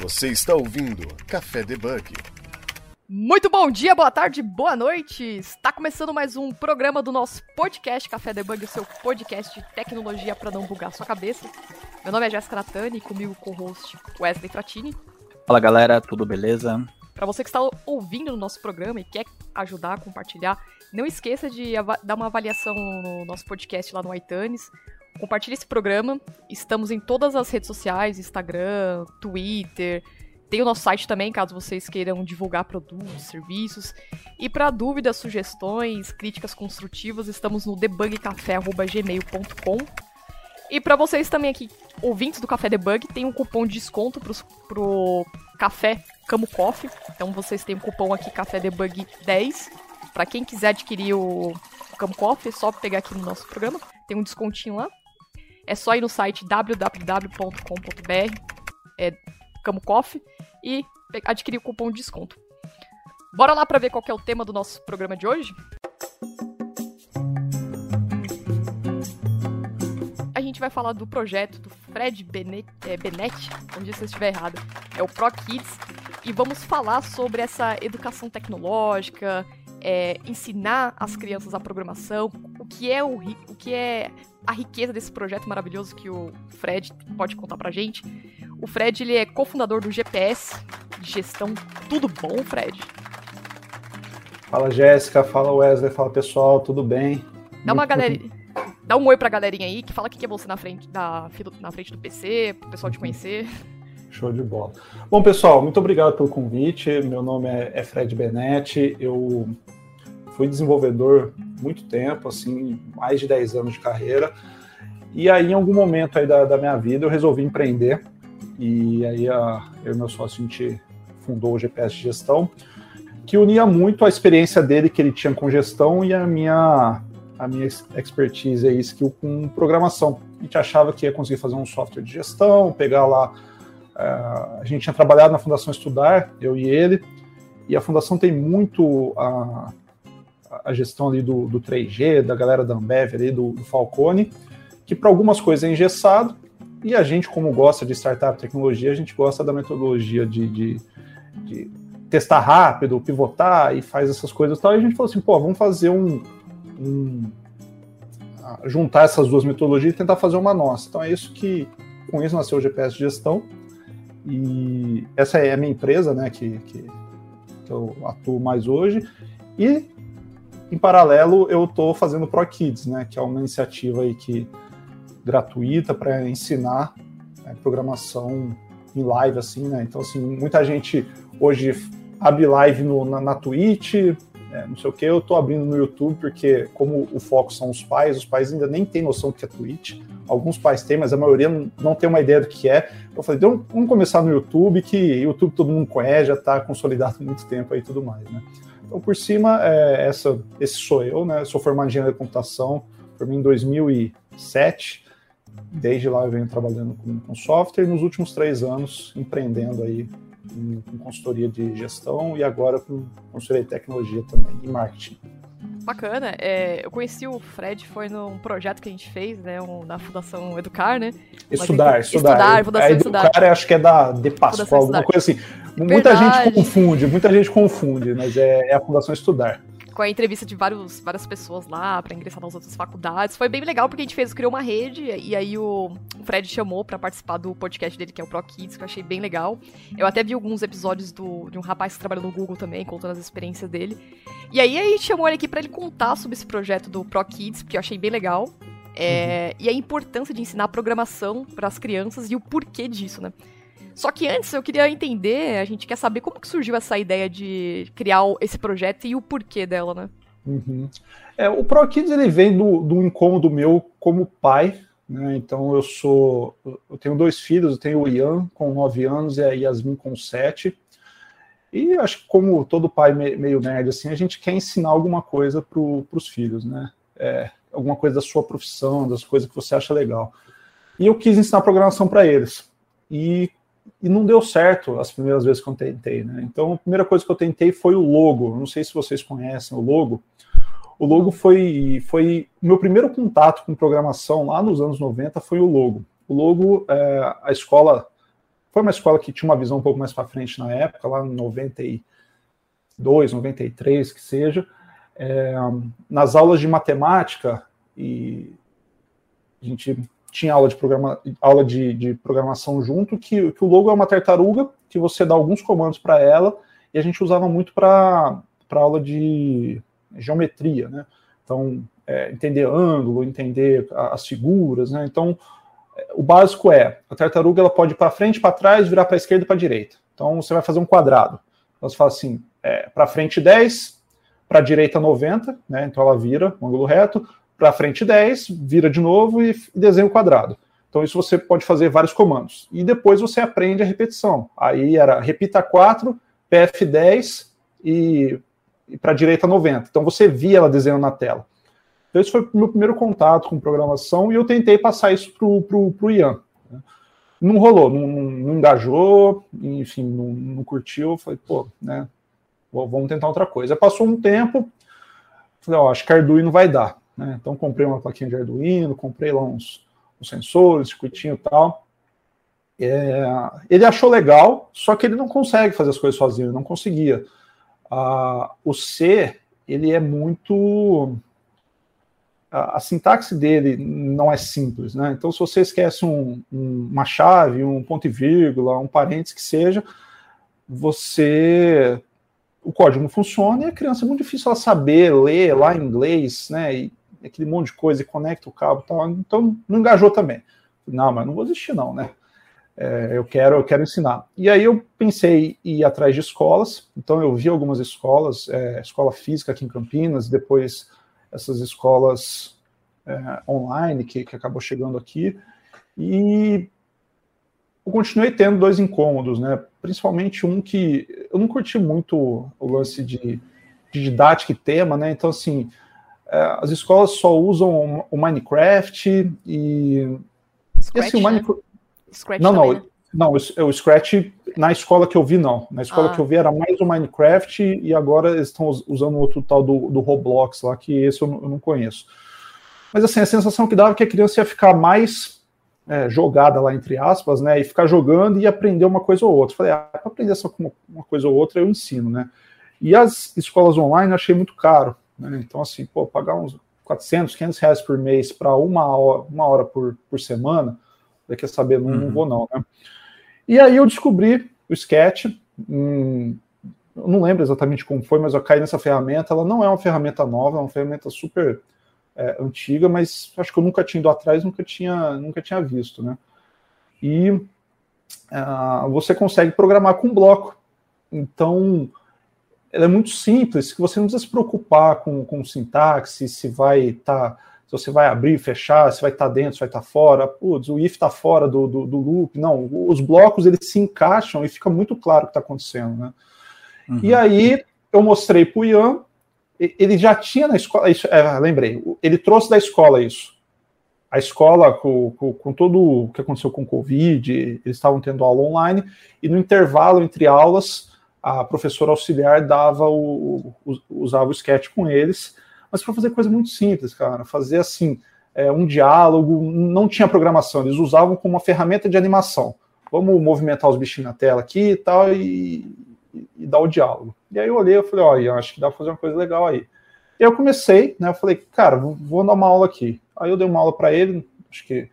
Você está ouvindo Café Debug. Muito bom dia, boa tarde, boa noite! Está começando mais um programa do nosso podcast Café Debug, o seu podcast de tecnologia para não bugar sua cabeça. Meu nome é Jéssica Natani e comigo co-host Wesley Fratini. Fala galera, tudo beleza? Para você que está ouvindo o nosso programa e quer ajudar a compartilhar, não esqueça de dar uma avaliação no nosso podcast lá no iTunes. Compartilhe esse programa. Estamos em todas as redes sociais, Instagram, Twitter, tem o nosso site também, caso vocês queiram divulgar produtos, serviços. E para dúvidas, sugestões, críticas construtivas, estamos no debugcafé.gmail.com. E para vocês também aqui, ouvintes do Café Debug, tem um cupom de desconto pro, pro café Camo Coffee. Então vocês têm um cupom aqui Café Debug 10. Para quem quiser adquirir o, o Camo Coffee, é só pegar aqui no nosso programa. Tem um descontinho lá. É só ir no site www.com.br. É Camo Coffee e adquirir o cupom de desconto. Bora lá para ver qual é o tema do nosso programa de hoje? A gente vai falar do projeto do Fred Benet, é, Benetti, onde se eu estiver errado, é o Pro Kids, e vamos falar sobre essa educação tecnológica, é, ensinar as crianças a programação, o que é o, o que é a riqueza desse projeto maravilhoso que o Fred pode contar pra gente. O Fred ele é cofundador do GPS de gestão. Tudo bom, Fred? Fala Jéssica, fala Wesley, fala pessoal, tudo bem? Dá uma galera, dá um oi pra galerinha aí que fala o que é você na frente da na frente do PC, pro pessoal te conhecer. Show de bola. Bom, pessoal, muito obrigado pelo convite. Meu nome é, é Fred Benetti. Eu fui desenvolvedor muito tempo, assim, mais de 10 anos de carreira. E aí, em algum momento aí da, da minha vida, eu resolvi empreender. E aí, a, eu e meu sócio, a gente fundou o GPS de Gestão, que unia muito a experiência dele que ele tinha com gestão e a minha, a minha expertise e skill com programação. A gente achava que ia conseguir fazer um software de gestão, pegar lá a gente tinha trabalhado na Fundação Estudar, eu e ele, e a Fundação tem muito a, a gestão ali do, do 3G, da galera da Ambev ali, do, do Falcone, que para algumas coisas é engessado, e a gente, como gosta de startup tecnologia, a gente gosta da metodologia de, de, de testar rápido, pivotar e faz essas coisas e tal, e a gente falou assim, pô, vamos fazer um, um juntar essas duas metodologias e tentar fazer uma nossa. Então é isso que, com isso nasceu o GPS de gestão, e essa é a minha empresa, né, que, que, que eu atuo mais hoje. E, em paralelo, eu estou fazendo Pro Kids, né, que é uma iniciativa aí que, gratuita para ensinar né, programação em live, assim, né? Então, assim, muita gente hoje abre live no, na, na Twitch, é, não sei o que, eu estou abrindo no YouTube, porque como o foco são os pais, os pais ainda nem têm noção do que é Twitch. Alguns pais têm, mas a maioria não, não tem uma ideia do que é. Eu falei, então, vamos começar no YouTube, que YouTube todo mundo conhece, já está consolidado há muito tempo aí e tudo mais, né? Então, por cima, é, essa, esse sou eu, né? sou formado em engenharia de computação, formei em 2007. Desde lá eu venho trabalhando com, com software e nos últimos três anos empreendendo aí com consultoria de gestão e agora com consultoria de tecnologia também e marketing. Bacana. É, eu conheci o Fred, foi num projeto que a gente fez, né? Um, na Fundação Educar, né? Estudar, estudar. Estudar, Fundação Estudar. Educar, acho que é da De Pascoal, alguma coisa assim. Muita gente confunde, muita gente confunde, mas é, é a Fundação Estudar com a entrevista de vários, várias pessoas lá para ingressar nas outras faculdades. Foi bem legal porque a gente fez, criou uma rede e aí o, Fred chamou para participar do podcast dele, que é o Pro Kids, que eu achei bem legal. Eu até vi alguns episódios do, de um rapaz que trabalha no Google também, contando as experiências dele. E aí a gente chamou ele aqui para ele contar sobre esse projeto do Pro Kids, que eu achei bem legal. É, uhum. E a importância de ensinar programação para as crianças e o porquê disso, né? Só que antes eu queria entender, a gente quer saber como que surgiu essa ideia de criar esse projeto e o porquê dela, né? Uhum. É, o ProKids ele vem do, do incômodo meu como pai, né? Então eu sou, eu tenho dois filhos, eu tenho o Ian com 9 anos e a Yasmin com 7. E acho que como todo pai meio nerd assim, a gente quer ensinar alguma coisa para os filhos, né? É, alguma coisa da sua profissão, das coisas que você acha legal. E eu quis ensinar programação para eles. E e não deu certo as primeiras vezes que eu tentei, né? Então, a primeira coisa que eu tentei foi o logo. Não sei se vocês conhecem o logo. O logo foi foi meu primeiro contato com programação lá nos anos 90 foi o logo. O logo, é, a escola foi uma escola que tinha uma visão um pouco mais para frente na época, lá em 92, 93, que seja. É, nas aulas de matemática, e a gente tinha aula de, programa, aula de, de programação junto, que, que, o logo é uma tartaruga, que você dá alguns comandos para ela, e a gente usava muito para aula de geometria, né? Então, é, entender ângulo, entender as figuras, né? Então, o básico é, a tartaruga ela pode ir para frente, para trás, virar para a esquerda e para a direita. Então, você vai fazer um quadrado. Então, você fala assim, é, para frente 10, para a direita 90, né? Então, ela vira um ângulo reto, para frente 10, vira de novo e desenha o quadrado. Então, isso você pode fazer vários comandos. E depois você aprende a repetição. Aí era repita 4, PF10 e, e para a direita 90. Então, você via ela desenhando na tela. Então, esse foi o meu primeiro contato com programação e eu tentei passar isso para o Ian. Né? Não rolou, não, não, engajou, enfim, não, não curtiu. Falei, pô, né, vamos tentar outra coisa. Passou um tempo, falei, ó, acho que Arduino vai dar. Né? Então comprei uma plaquinha de Arduino, comprei lá uns, uns sensores, circuitinho e tal. É, ele achou legal, só que ele não consegue fazer as coisas sozinho, ele não conseguia. Ah, o C, ele é muito... A, a, sintaxe dele não é simples, né? Então, se você esquece um, um, uma chave, um ponto e vírgula, um parênteses que seja, você o código não funciona e a criança é muito difícil ela saber ler lá em inglês, né? E aquele monte de coisa e conecta o cabo tal. Então não engajou também. Não, mas não vou desistir, não, né? É, eu quero, eu quero ensinar. E aí eu pensei em ir atrás de escolas. Então eu vi algumas escolas, é, escola física aqui em Campinas, depois essas escolas é, online que, que acabou chegando aqui. E eu continuei tendo dois incômodos, né? Principalmente um que eu não curti muito o lance de, de didática e tema, né? Então, assim, as escolas só usam o Minecraft e. Scratch, esse, o Minecraft... né? Não, não, né? não, o, o Scratch na escola que eu vi, não. Na escola ah. que eu vi era mais o Minecraft e agora eles estão usando outro tal do, do Roblox lá, que esse eu não, eu não conheço. Mas assim, a sensação que dava é que a criança ia ficar mais é, jogada lá, entre aspas, né? E ficar jogando e aprender uma coisa ou outra. Falei, ah, para aprender só uma coisa ou outra eu ensino, né? E as escolas online eu achei muito caro. Né? Então, assim, pô, pagar uns 400, 500 reais por mês para uma hora, uma hora por, por semana, você quer saber, não, uhum. não vou não, né? E aí eu descobri o Sketch, hum, eu não lembro exatamente como foi, mas eu caí nessa ferramenta, ela não é uma ferramenta nova, é uma ferramenta super é, antiga, mas acho que eu nunca tinha ido atrás, nunca tinha, nunca tinha visto, né? E uh, você consegue programar com bloco. Então, ela é muito simples, que você não precisa se preocupar com, com sintaxe, se vai estar, tá, se você vai abrir, fechar, se vai estar tá dentro, se vai estar tá fora, putz, o if está fora do, do, do, loop, não, os blocos eles se encaixam e fica muito claro o que está acontecendo, né? Uhum. E aí eu mostrei para o Ian, ele já tinha na escola, isso, é, lembrei, ele trouxe da escola isso. A escola, com, com, com todo o que aconteceu com o Covid, eles estavam tendo aula online, e no intervalo entre aulas, a professora auxiliar dava o, usava o sketch com eles, mas para fazer coisa muito simples, cara, fazer assim, é, um diálogo, não tinha programação, eles usavam como uma ferramenta de animação. Vamos movimentar os bichinhos na tela aqui e tal, e, e, dar o diálogo. E aí eu olhei e falei, olha, acho que dá para fazer uma coisa legal aí. E eu comecei, né, eu falei, cara, vou, vou dar uma aula aqui. Aí eu dei uma aula para ele, acho que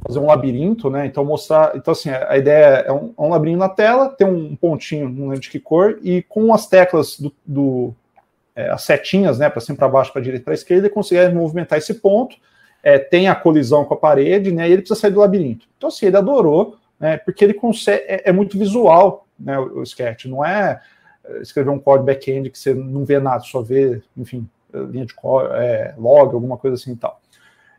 fazer um labirinto, né? Então mostrar, então assim, a ideia é um, é um labirinto na tela, tem um pontinho, não lembro de que cor, e com as teclas do, do é, as setinhas, né, para cima, para baixo, para direita, para esquerda, ele consegue movimentar esse ponto. É, tem a colisão com a parede, né? E ele precisa sair do labirinto. Então assim, ele adorou, né? Porque ele consegue, é, é muito visual, né? O, o sketch, não é, é escrever um código back-end que você não vê nada, só vê, enfim, linha de código, é, log, alguma coisa assim e tal.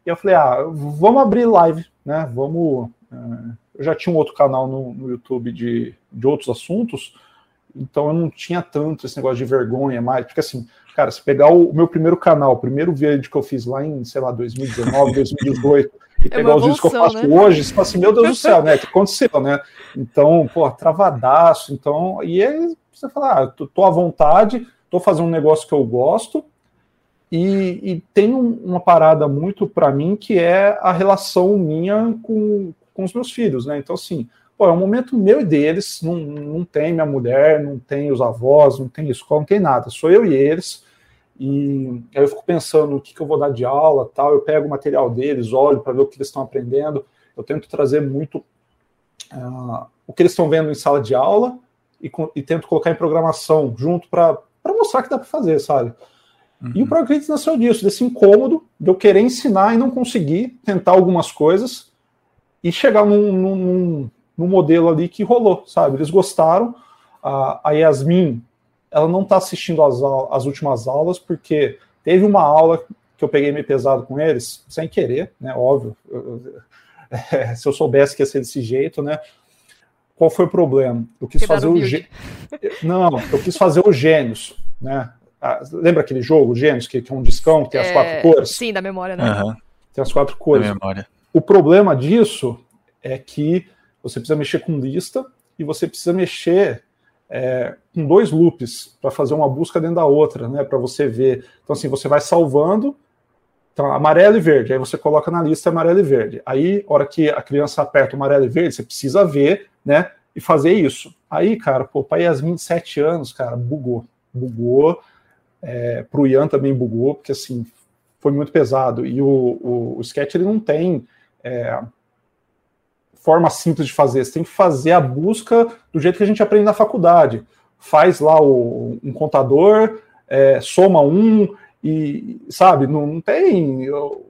E eu falei, ah, vamos abrir live, né? Vamos. Uh, eu já tinha um outro canal no, no, YouTube de, de outros assuntos, então eu não tinha tanto esse negócio de vergonha mais, porque assim, cara, se pegar o, o meu primeiro canal, o primeiro vídeo que eu fiz lá em, sei lá, 2019, 2018, e é pegar os vídeos que eu faço né? hoje, você fala assim, meu Deus do céu, né? O que aconteceu, né? Então, pô, travadaço, então, e aí você fala, ah, tô, tô à vontade, tô fazendo um negócio que eu gosto, e, e tem um, uma parada muito para mim que é a relação minha com, com os meus filhos, né? Então, assim, pô, é um momento meu e deles, não, não tem minha mulher, não tem os avós, não tem escola, não tem nada, sou eu e eles. E aí eu fico pensando o que, que eu vou dar de aula, tal. Eu pego o material deles, olho para ver o que eles estão aprendendo. Eu tento trazer muito uh, o que eles estão vendo em sala de aula e, e tento colocar em programação junto para mostrar que dá para fazer, sabe? Uhum. E o. ProGrids nasceu disso, desse incômodo de eu querer ensinar e não conseguir tentar algumas coisas e chegar num, num, num modelo ali que rolou, sabe? Eles gostaram. A, a Yasmin, ela não está assistindo as, as últimas aulas porque teve uma aula que eu peguei meio pesado com eles, sem querer, né? Óbvio. Eu, é, se eu soubesse que ia ser desse jeito, né? Qual foi o problema? Eu quis fazer o gê... Não, eu quis fazer os gênios, né? Ah, lembra aquele jogo, Gênios, que, que, é um discão, que tem é... as quatro cores? Sim, da memória, né? Uhum. Tem as quatro cores. Da memória. O problema disso é que você precisa mexer com lista e você precisa mexer é, com dois loops para fazer uma busca dentro da outra, né? Para você ver. Então, assim, você vai salvando então, amarelo e verde, aí você coloca na lista amarelo e verde. Aí, hora que a criança aperta o amarelo e verde, você precisa ver, né? E fazer isso. Aí, cara, pô, para Yasmin de 7 anos, cara, bugou. Bugou. É, para o Ian também bugou, porque assim, foi muito pesado. E o, o, o Sketch ele não tem é, forma simples de fazer. Você tem que fazer a busca do jeito que a gente aprende na faculdade. Faz lá o, um contador, é, soma um, e, sabe, não, não tem. Eu,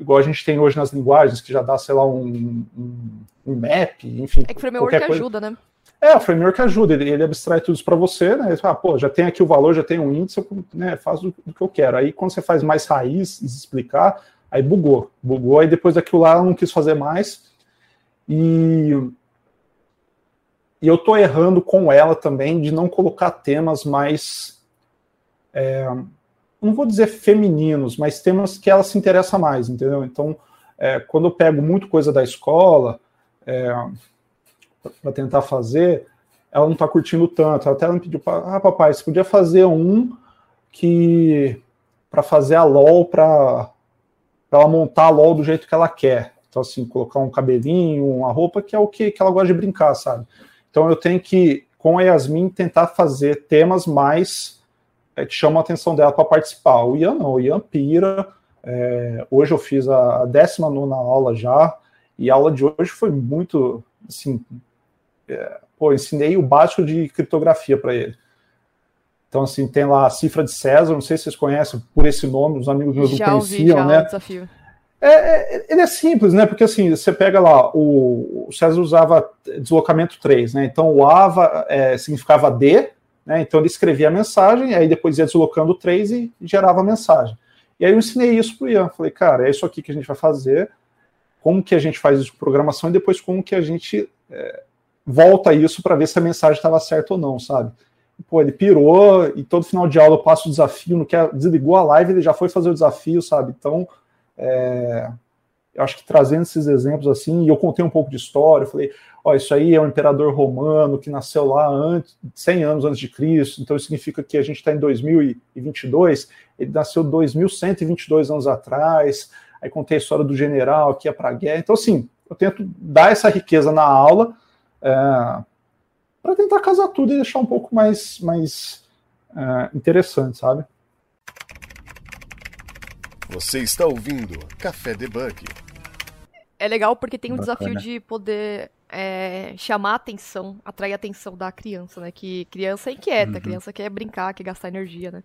igual a gente tem hoje nas linguagens, que já dá, sei lá, um, um, um map, enfim. É que o framework ajuda, né? É, o framework ajuda, ele, ele abstrai tudo isso para você, né? Ele fala, pô, já tem aqui o valor, já tem um índice, eu, né, o, o, que eu quero. Aí quando você faz mais raiz explicar, aí bugou. Bugou, aí depois daquilo lá eu não quis fazer mais. E, e eu tô errando com ela também de não colocar temas mais. É, não vou dizer femininos, mas temas que ela se interessa mais, entendeu? Então, é, quando eu pego muito coisa da escola é, para tentar fazer, ela não está curtindo tanto. Ela até me pediu, ah, papai, você podia fazer um que para fazer a LOL para ela montar a LOL do jeito que ela quer. Então, assim, colocar um cabelinho, uma roupa, que é o que, que ela gosta de brincar, sabe? Então, eu tenho que, com a Yasmin, tentar fazer temas mais é, que chamam a atenção dela para participar. O Ian não, o Ian pira. É, hoje eu fiz a 19 aula já, e a aula de hoje foi muito, assim, é, pô, ensinei o básico de criptografia para ele. Então, assim, tem lá a cifra de César, não sei se vocês conhecem por esse nome, os amigos meus já não conheciam, ouvi, já né? Desafio. É, é, ele é simples, né? Porque assim, você pega lá, o, o César usava deslocamento 3, né? Então o AVA é, significava D, né? Então ele escrevia a mensagem, aí depois ia deslocando o 3 e gerava a mensagem. E aí eu ensinei isso para o Ian. Falei, cara, é isso aqui que a gente vai fazer, como que a gente faz isso com programação e depois como que a gente é, volta isso para ver se a mensagem estava certa ou não, sabe? Pô, ele pirou e todo final de aula eu passo o desafio, no que desligou a live, ele já foi fazer o desafio, sabe? Então, é, eu acho que trazendo esses exemplos assim, e eu contei um pouco de história, eu falei, ó, isso aí é um imperador romano que nasceu lá antes, 100 anos antes de Cristo, então isso significa que a gente está em 2022, ele nasceu 2122 anos atrás, aí contei a história do general que ia para a guerra, então assim, eu tento dar essa riqueza na aula é, para tentar casar tudo e deixar um pouco mais, mais é, interessante, sabe? Você está ouvindo Café Debug. É legal porque tem um Bacana. desafio de poder é, chamar a atenção, atrair a atenção da criança, né? Que criança é inquieta, uhum. criança quer brincar, quer gastar energia, né?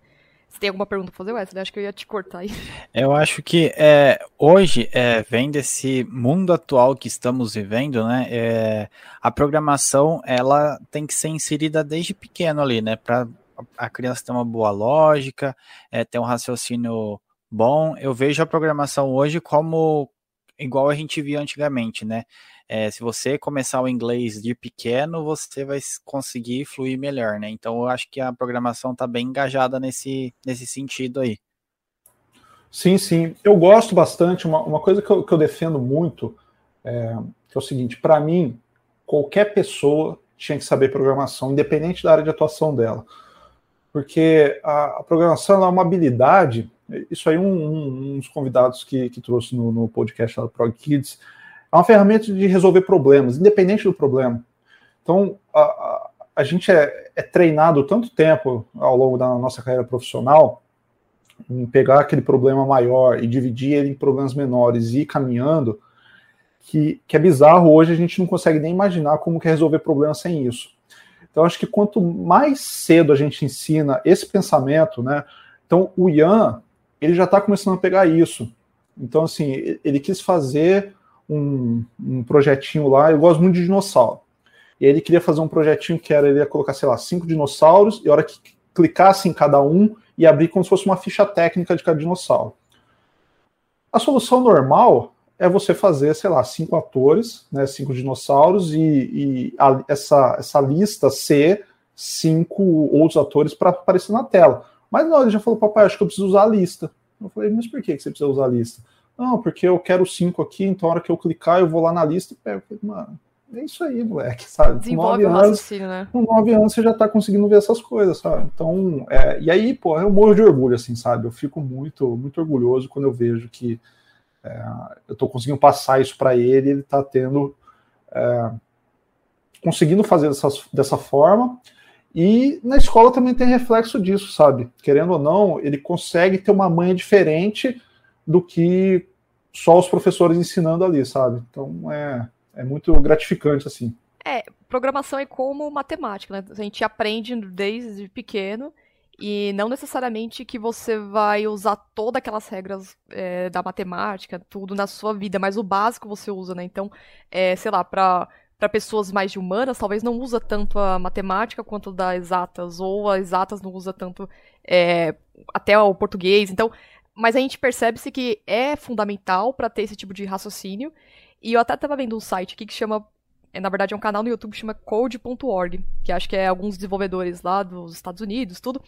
Você tem alguma pergunta pra fazer, Wesley? Acho que eu ia te cortar aí. Eu acho que é, hoje, é, vem desse mundo atual que estamos vivendo, né? É, a programação, ela tem que ser inserida desde pequeno ali, né? Para a criança ter uma boa lógica, é, ter um raciocínio bom. Eu vejo a programação hoje como igual a gente via antigamente, né? É, se você começar o inglês de pequeno, você vai conseguir fluir melhor, né? Então eu acho que a programação está bem engajada nesse, nesse sentido aí. Sim, sim. Eu gosto bastante. Uma, uma coisa que eu, que eu defendo muito é, é o seguinte: para mim, qualquer pessoa tinha que saber programação, independente da área de atuação dela. Porque a, a programação é uma habilidade isso aí um, um, um dos convidados que, que trouxe no, no podcast da Prog Kids, é uma ferramenta de resolver problemas, independente do problema. Então, a, a, a gente é, é, treinado tanto tempo ao longo da nossa carreira profissional em pegar aquele problema maior e dividir ele em problemas menores e ir caminhando, que, que é bizarro hoje a gente não consegue nem imaginar como que é resolver problemas sem isso. Então, acho que quanto mais cedo a gente ensina esse pensamento, né? Então, o Ian, ele já está começando a pegar isso. Então, assim, ele quis fazer um, um projetinho lá, eu gosto muito de dinossauro. E ele queria fazer um projetinho que era, ele ia colocar, sei lá, cinco dinossauros, e a hora que clicasse em cada um, e abrir como se fosse uma ficha técnica de cada dinossauro. A solução normal é você fazer, sei lá, cinco atores, né, cinco dinossauros, e, e a, essa, essa lista ser cinco outros atores para aparecer na tela. Mas não, ele já falou, papai, acho que eu preciso usar a lista. Eu falei, mas por que você precisa usar a lista? Não, porque eu quero cinco aqui, então a hora que eu clicar, eu vou lá na lista e pego. Mano, é isso aí, moleque, sabe? Desenvolve nove anos, né? Com nove anos você já tá conseguindo ver essas coisas, sabe? Então, é, e aí, pô, eu morro de orgulho, assim, sabe? Eu fico muito, muito orgulhoso quando eu vejo que é, eu estou conseguindo passar isso para ele, ele está tendo. É, conseguindo fazer dessas, dessa forma. E na escola também tem reflexo disso, sabe? Querendo ou não, ele consegue ter uma manha diferente do que só os professores ensinando ali, sabe? Então é, é muito gratificante, assim. É, programação é como matemática, né? A gente aprende desde pequeno e não necessariamente que você vai usar todas aquelas regras é, da matemática, tudo na sua vida, mas o básico você usa, né? Então, é, sei lá, para para pessoas mais humanas, talvez não usa tanto a matemática quanto das exatas, ou as exatas não usa tanto é, até o português. Então, mas a gente percebe-se que é fundamental para ter esse tipo de raciocínio. E eu até estava vendo um site aqui que chama é, na verdade é um canal no YouTube que chama code.org, que acho que é alguns desenvolvedores lá dos Estados Unidos, tudo.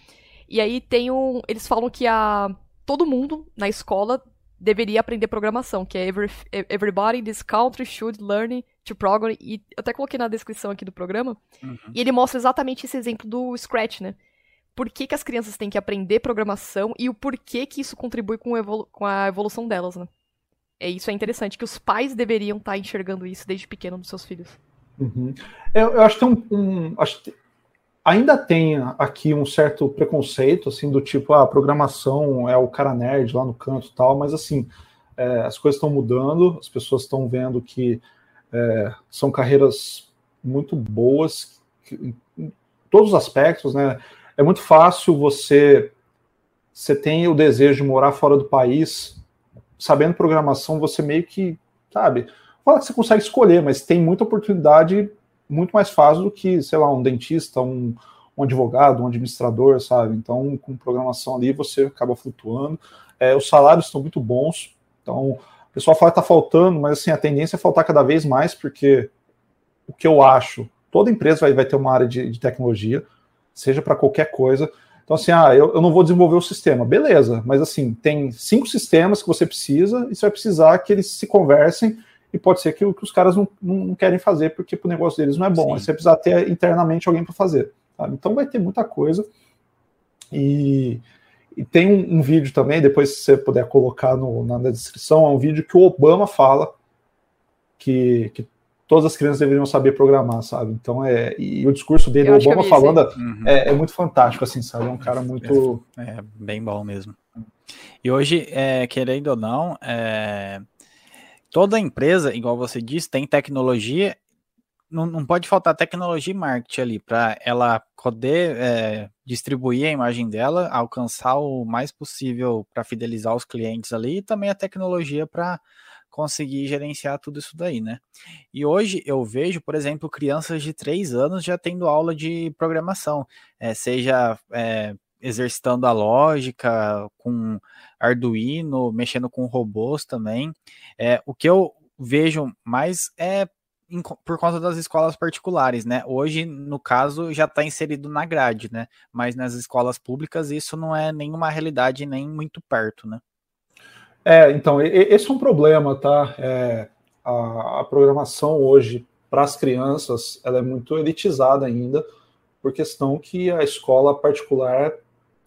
E aí tem um, eles falam que a todo mundo na escola deveria aprender programação, que é every, everybody in this country should learn to program. E eu até coloquei na descrição aqui do programa. Uhum. E ele mostra exatamente esse exemplo do Scratch, né? Por que, que as crianças têm que aprender programação e o porquê que isso contribui com, com a evolução delas, né? É, isso é interessante, que os pais deveriam estar tá enxergando isso desde pequeno dos seus filhos. Uhum. Eu, eu, acho que tem um. um acho que ainda tem aqui um certo preconceito, assim, do tipo, ah, a programação é o cara nerd lá no canto tal, mas assim, é, as coisas estão mudando, as pessoas estão vendo que é, são carreiras muito boas que, em todos os aspectos, né? É muito fácil você você tem o desejo de morar fora do país sabendo programação, você meio que, sabe, fala que você consegue escolher, mas tem muita oportunidade muito mais fácil do que, sei lá, um dentista, um, um advogado, um administrador, sabe? Então, com programação ali, você acaba flutuando. É, os salários estão muito bons, então o pessoal fala que está faltando, mas assim, a tendência é faltar cada vez mais, porque o que eu acho, toda empresa vai, vai ter uma área de, de tecnologia, seja para qualquer coisa. Então, assim, ah, eu, eu não vou desenvolver o sistema. Beleza, mas assim, tem cinco sistemas que você precisa e você vai precisar que eles se conversem e pode ser que, que os caras não, não, querem fazer porque o negócio deles não é bom. Aí você precisa ter internamente alguém para fazer. Sabe? Então vai ter muita coisa. E, e tem um, um, vídeo também, depois se você puder colocar no, na, na descrição, é um vídeo que o Obama fala que, que todas as crianças deveriam saber programar, sabe? Então é e o discurso dele, o Obama falando, uhum. é, é, muito fantástico, assim, sabe? É um cara muito é, é bem bom mesmo. E hoje, é, querendo ou não, é, toda empresa, igual você disse, tem tecnologia. Não, não pode faltar tecnologia e marketing ali para ela poder é, distribuir a imagem dela, alcançar o mais possível para fidelizar os clientes ali e também a tecnologia para conseguir gerenciar tudo isso daí, né? E hoje eu vejo, por exemplo, crianças de 3 anos já tendo aula de programação, é, seja é, exercitando a lógica com Arduino, mexendo com robôs também. É, o que eu vejo mais é por conta das escolas particulares, né? Hoje, no caso, já está inserido na grade, né? Mas nas escolas públicas isso não é nenhuma realidade nem muito perto, né? É, então, esse é um problema, tá? É, a, a, programação hoje para as crianças ela é muito elitizada ainda, por questão que a escola particular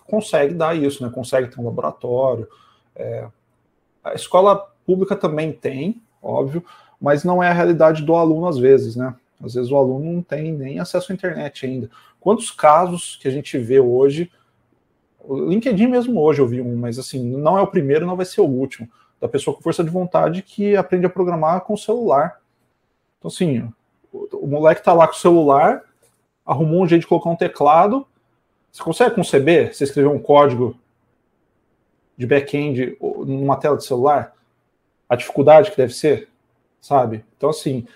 consegue dar isso, né? Consegue ter um laboratório. É, a escola pública também tem, óbvio, mas não é a realidade do aluno às vezes, né? Às vezes o aluno não tem nem acesso à internet ainda. Quantos casos que a gente vê hoje, o LinkedIn mesmo hoje eu vi um, mas assim, não é o primeiro, não vai ser o último, da pessoa com força de vontade que aprende a programar com o celular. Então assim, o, o moleque tá lá com o celular, arrumou um jeito de colocar um teclado, você consegue conceber? Você escrever um código de back-end numa tela de celular? A dificuldade que deve ser, sabe? Então, assim,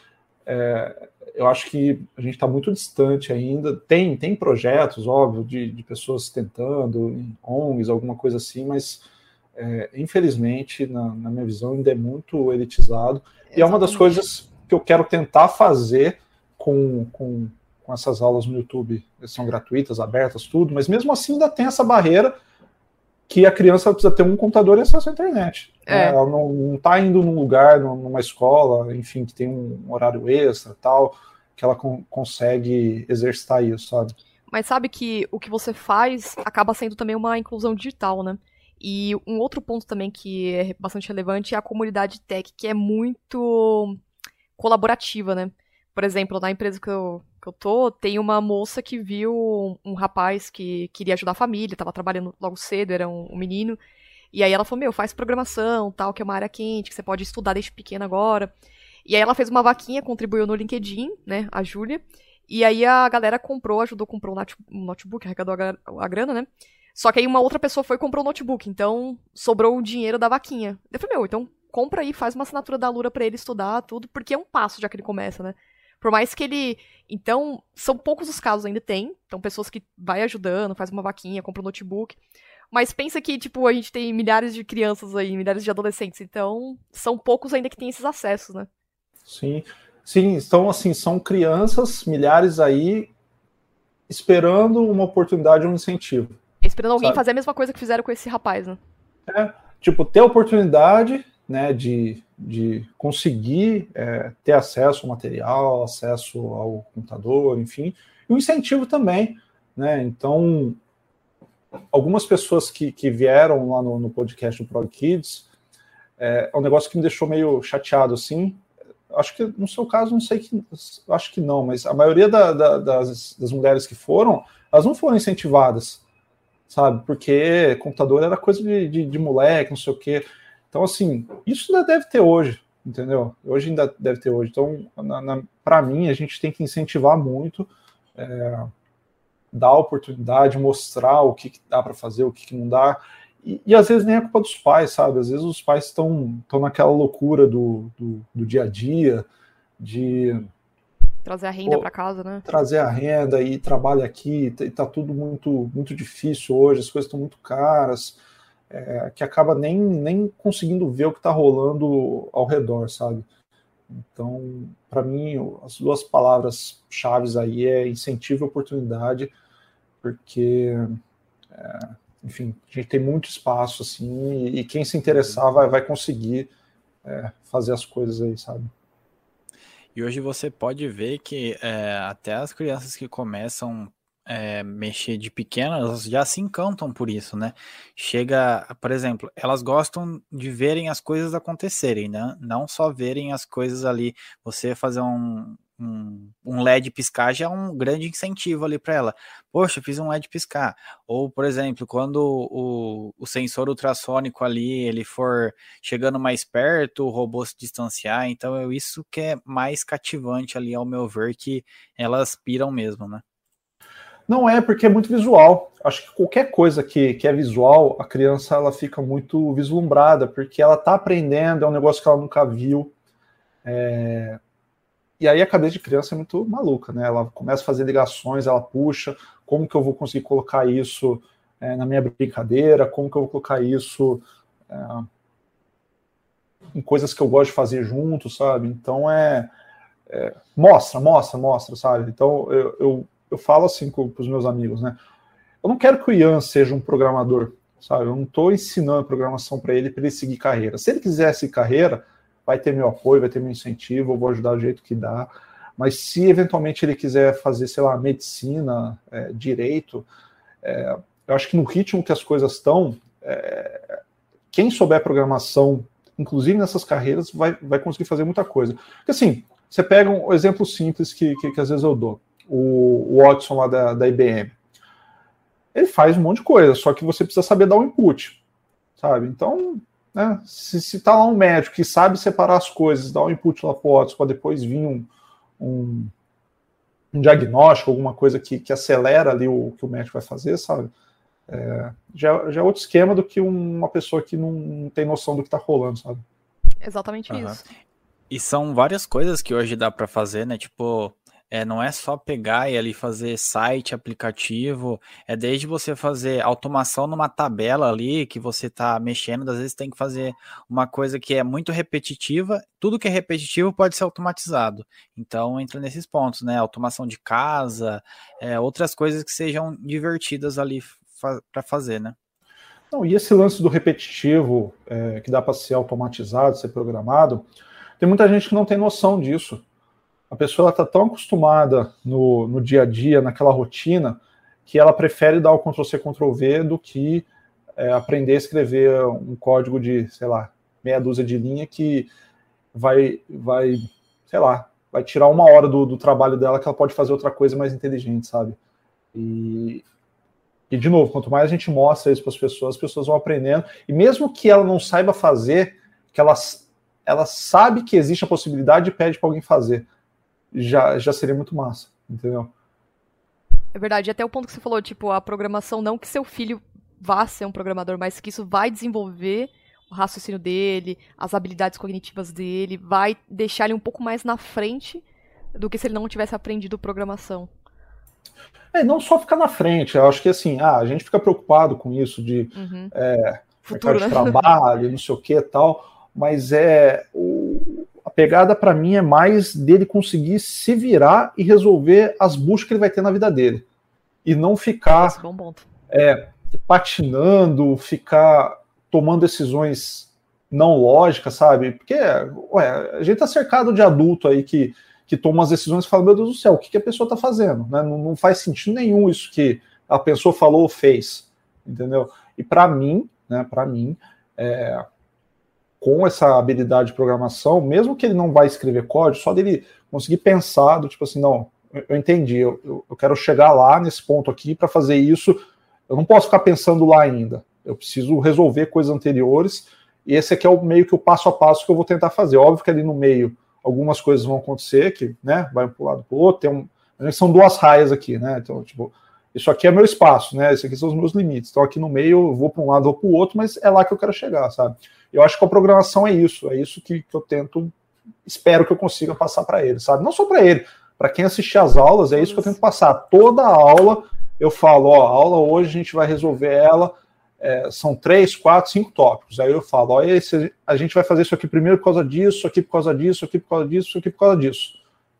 é, eu acho que a gente está muito distante ainda. Tem, tem projetos, óbvio, de, de pessoas tentando, em ONGs, alguma coisa assim, mas é, infelizmente, na, na, minha visão, ainda é muito elitizado. Exatamente. E é uma das coisas que eu quero tentar fazer com, com com essas aulas no YouTube, são gratuitas, abertas, tudo, mas mesmo assim ainda tem essa barreira que a criança precisa ter um computador e acesso à internet. É. Né? Ela não está indo num lugar, numa escola, enfim, que tem um horário extra tal, que ela con consegue exercitar isso, sabe? Mas sabe que o que você faz acaba sendo também uma inclusão digital, né? E um outro ponto também que é bastante relevante é a comunidade tech, que é muito colaborativa, né? Por exemplo, na empresa que eu, que eu tô, tem uma moça que viu um, um rapaz que queria ajudar a família, tava trabalhando logo cedo, era um, um, menino. E aí ela falou, meu, faz programação, tal, que é uma área quente, que você pode estudar desde pequeno agora. E aí ela fez uma vaquinha, contribuiu no LinkedIn, né, a Júlia. E aí a galera comprou, ajudou, comprou um notebook, arrecadou a, grana, né? Só que aí uma outra pessoa foi e comprou o notebook, então sobrou o dinheiro da vaquinha. Eu falei, meu, então compra aí, faz uma assinatura da Lura para ele estudar, tudo, porque é um passo já que ele começa, né? Por mais que ele. Então, são poucos os casos ainda tem. Então, pessoas que vai ajudando, faz uma vaquinha, compra um notebook. Mas pensa que, tipo, a gente tem milhares de crianças aí, milhares de adolescentes. Então, são poucos ainda que têm esses acessos, né? Sim. Sim, então, assim, são crianças, milhares aí, esperando uma oportunidade, um incentivo. Esperando alguém sabe? fazer a mesma coisa que fizeram com esse rapaz, né? É, tipo, ter a oportunidade, né, de de conseguir é, ter acesso ao material, acesso ao computador, enfim, e o incentivo também, né? Então, algumas pessoas que, que vieram lá no, no podcast do Pro Kids, é, é, um negócio que me deixou meio chateado, assim. Acho que no seu caso, não sei que, acho que não, mas a maioria da, da, das, das mulheres que foram, elas não foram incentivadas, sabe? Porque computador era coisa de, de, de moleque, não sei o quê. Então, assim, isso ainda deve ter hoje, entendeu? Hoje ainda deve ter hoje. Então, para mim, a gente tem que incentivar muito, é, dar oportunidade, mostrar o que, que dá para fazer, o que, que não dá. E, e, às vezes nem é culpa dos pais, sabe? Às vezes os pais estão naquela loucura do, do, do, dia a dia, de. Trazer a renda para casa, né? Trazer a renda e trabalha aqui, e tá tudo muito, muito difícil hoje, as coisas estão muito caras é, que acaba nem, nem conseguindo ver o que está rolando ao redor, sabe? Então, para mim, as duas palavras chaves aí é incentivo e oportunidade, porque, é, enfim, a gente tem muito espaço, assim, e, quem se interessar vai, vai conseguir é, fazer as coisas aí, sabe? E hoje você pode ver que é, até as crianças que começam é, mexer de pequena, elas já se encantam por isso, né? Chega, por exemplo, elas gostam de verem as coisas acontecerem, né? Não só verem as coisas ali, você fazer um, um, um LED piscar já é um grande incentivo ali para ela. Poxa, fiz um LED piscar. Ou, por exemplo, quando o, o sensor ultrassônico ali ele for chegando mais perto, o robô se distanciar. Então, é isso que é mais cativante ali, ao meu ver, que elas piram mesmo, né? Não é, porque é muito visual. Acho que qualquer coisa que, que é visual, a criança ela fica muito vislumbrada, porque ela está aprendendo, é um negócio que ela nunca viu. É... E aí a cabeça de criança é muito maluca, né? Ela começa a fazer ligações, ela puxa, como que eu vou conseguir colocar isso é, na minha brincadeira, como que eu vou colocar isso é, em coisas que eu gosto de fazer junto, sabe? Então é, é mostra, mostra, mostra, sabe? Então eu, eu eu falo assim com os meus amigos, né? Eu não quero que o Ian seja um programador, sabe? Eu não estou ensinando programação para ele para ele seguir carreira. Se ele quiser seguir carreira, vai ter meu apoio, vai ter meu incentivo, eu vou ajudar do jeito que dá. Mas se eventualmente ele quiser fazer, sei lá, medicina, é, direito, é, eu acho que no ritmo que as coisas estão, é, quem souber programação inclusive nessas carreiras, vai, vai conseguir fazer muita coisa. Porque assim, você pega um exemplo simples que, que, que às vezes eu dou, o, Watson lá da, da IBM. Ele faz um monte de coisa, só que você precisa saber dar o um input, sabe? Então, né, se, se tá lá um médico que sabe separar as coisas, dar o um input lá para o Watson, para depois vir um, um, um, diagnóstico, alguma coisa que, que acelera ali o que o médico vai fazer, sabe? É, já, já é outro esquema do que uma pessoa que não tem noção do que está rolando, sabe? Exatamente uhum. isso. E são várias coisas que hoje dá para fazer, né? Tipo, é, não é só pegar e ali fazer site, aplicativo, é desde você fazer automação numa tabela ali que você está mexendo, às vezes tem que fazer uma coisa que é muito repetitiva, tudo que é repetitivo pode ser automatizado. Então entra nesses pontos, né? Automação de casa, é, outras coisas que sejam divertidas ali fa para fazer, né? Não, e esse lance do repetitivo, é, que dá para ser automatizado, ser programado, tem muita gente que não tem noção disso. A pessoa está tão acostumada no, no dia a dia, naquela rotina, que ela prefere dar o Ctrl-C, Ctrl-V do que é, aprender a escrever um código de, sei lá, meia dúzia de linha que vai, vai sei lá, vai tirar uma hora do, do trabalho dela que ela pode fazer outra coisa mais inteligente, sabe? E, e de novo, quanto mais a gente mostra isso para as pessoas, as pessoas vão aprendendo. E mesmo que ela não saiba fazer, que ela, ela sabe que existe a possibilidade e pede para alguém fazer já, já seria muito massa, entendeu? É verdade, até o ponto que você falou, tipo, a programação, não que seu filho vá ser um programador, mas que isso vai desenvolver o raciocínio dele, as habilidades cognitivas dele, vai deixar ele um pouco mais na frente do que se ele não tivesse aprendido programação. É, não só ficar na frente, eu acho que assim, ah, a gente fica preocupado com isso de uhum. é, Futuro, mercado né? de trabalho, não sei o que e tal, mas é o, pegada para mim é mais dele conseguir se virar e resolver as buscas que ele vai ter na vida dele. E não ficar é, patinando, ficar tomando decisões não lógicas, sabe? Porque ué, a gente tá cercado de adulto aí que, que toma as decisões e fala, meu Deus do céu, o que, que a pessoa tá fazendo? Né? Não, não faz sentido nenhum isso que a pessoa falou ou fez, entendeu? E para mim, né, para mim, é, com essa habilidade de programação, mesmo que ele não vai escrever código, só dele conseguir pensar do tipo assim, não, eu entendi, eu, eu quero chegar lá nesse ponto aqui para fazer isso, eu não posso ficar pensando lá ainda, eu preciso resolver coisas anteriores, e esse aqui é o meio que o passo a passo que eu vou tentar fazer. Óbvio que ali no meio algumas coisas vão acontecer, que né, vai para um lado para o outro, tem um, são duas raias aqui, né? Então, tipo, isso aqui é meu espaço, né? Esses aqui são os meus limites. Então, aqui no meio eu vou para um lado ou para o outro, mas é lá que eu quero chegar, sabe? Eu acho que a programação é isso, é isso que, que eu tento, espero que eu consiga passar para ele, sabe? Não só para ele, para quem assistir às aulas, é isso que eu tento passar. Toda aula eu falo, ó, a aula hoje a gente vai resolver ela, é, são três, quatro, cinco tópicos. Aí eu falo, ó, esse, a gente vai fazer isso aqui primeiro por causa disso, isso aqui por causa disso, isso aqui por causa disso, isso aqui por causa disso.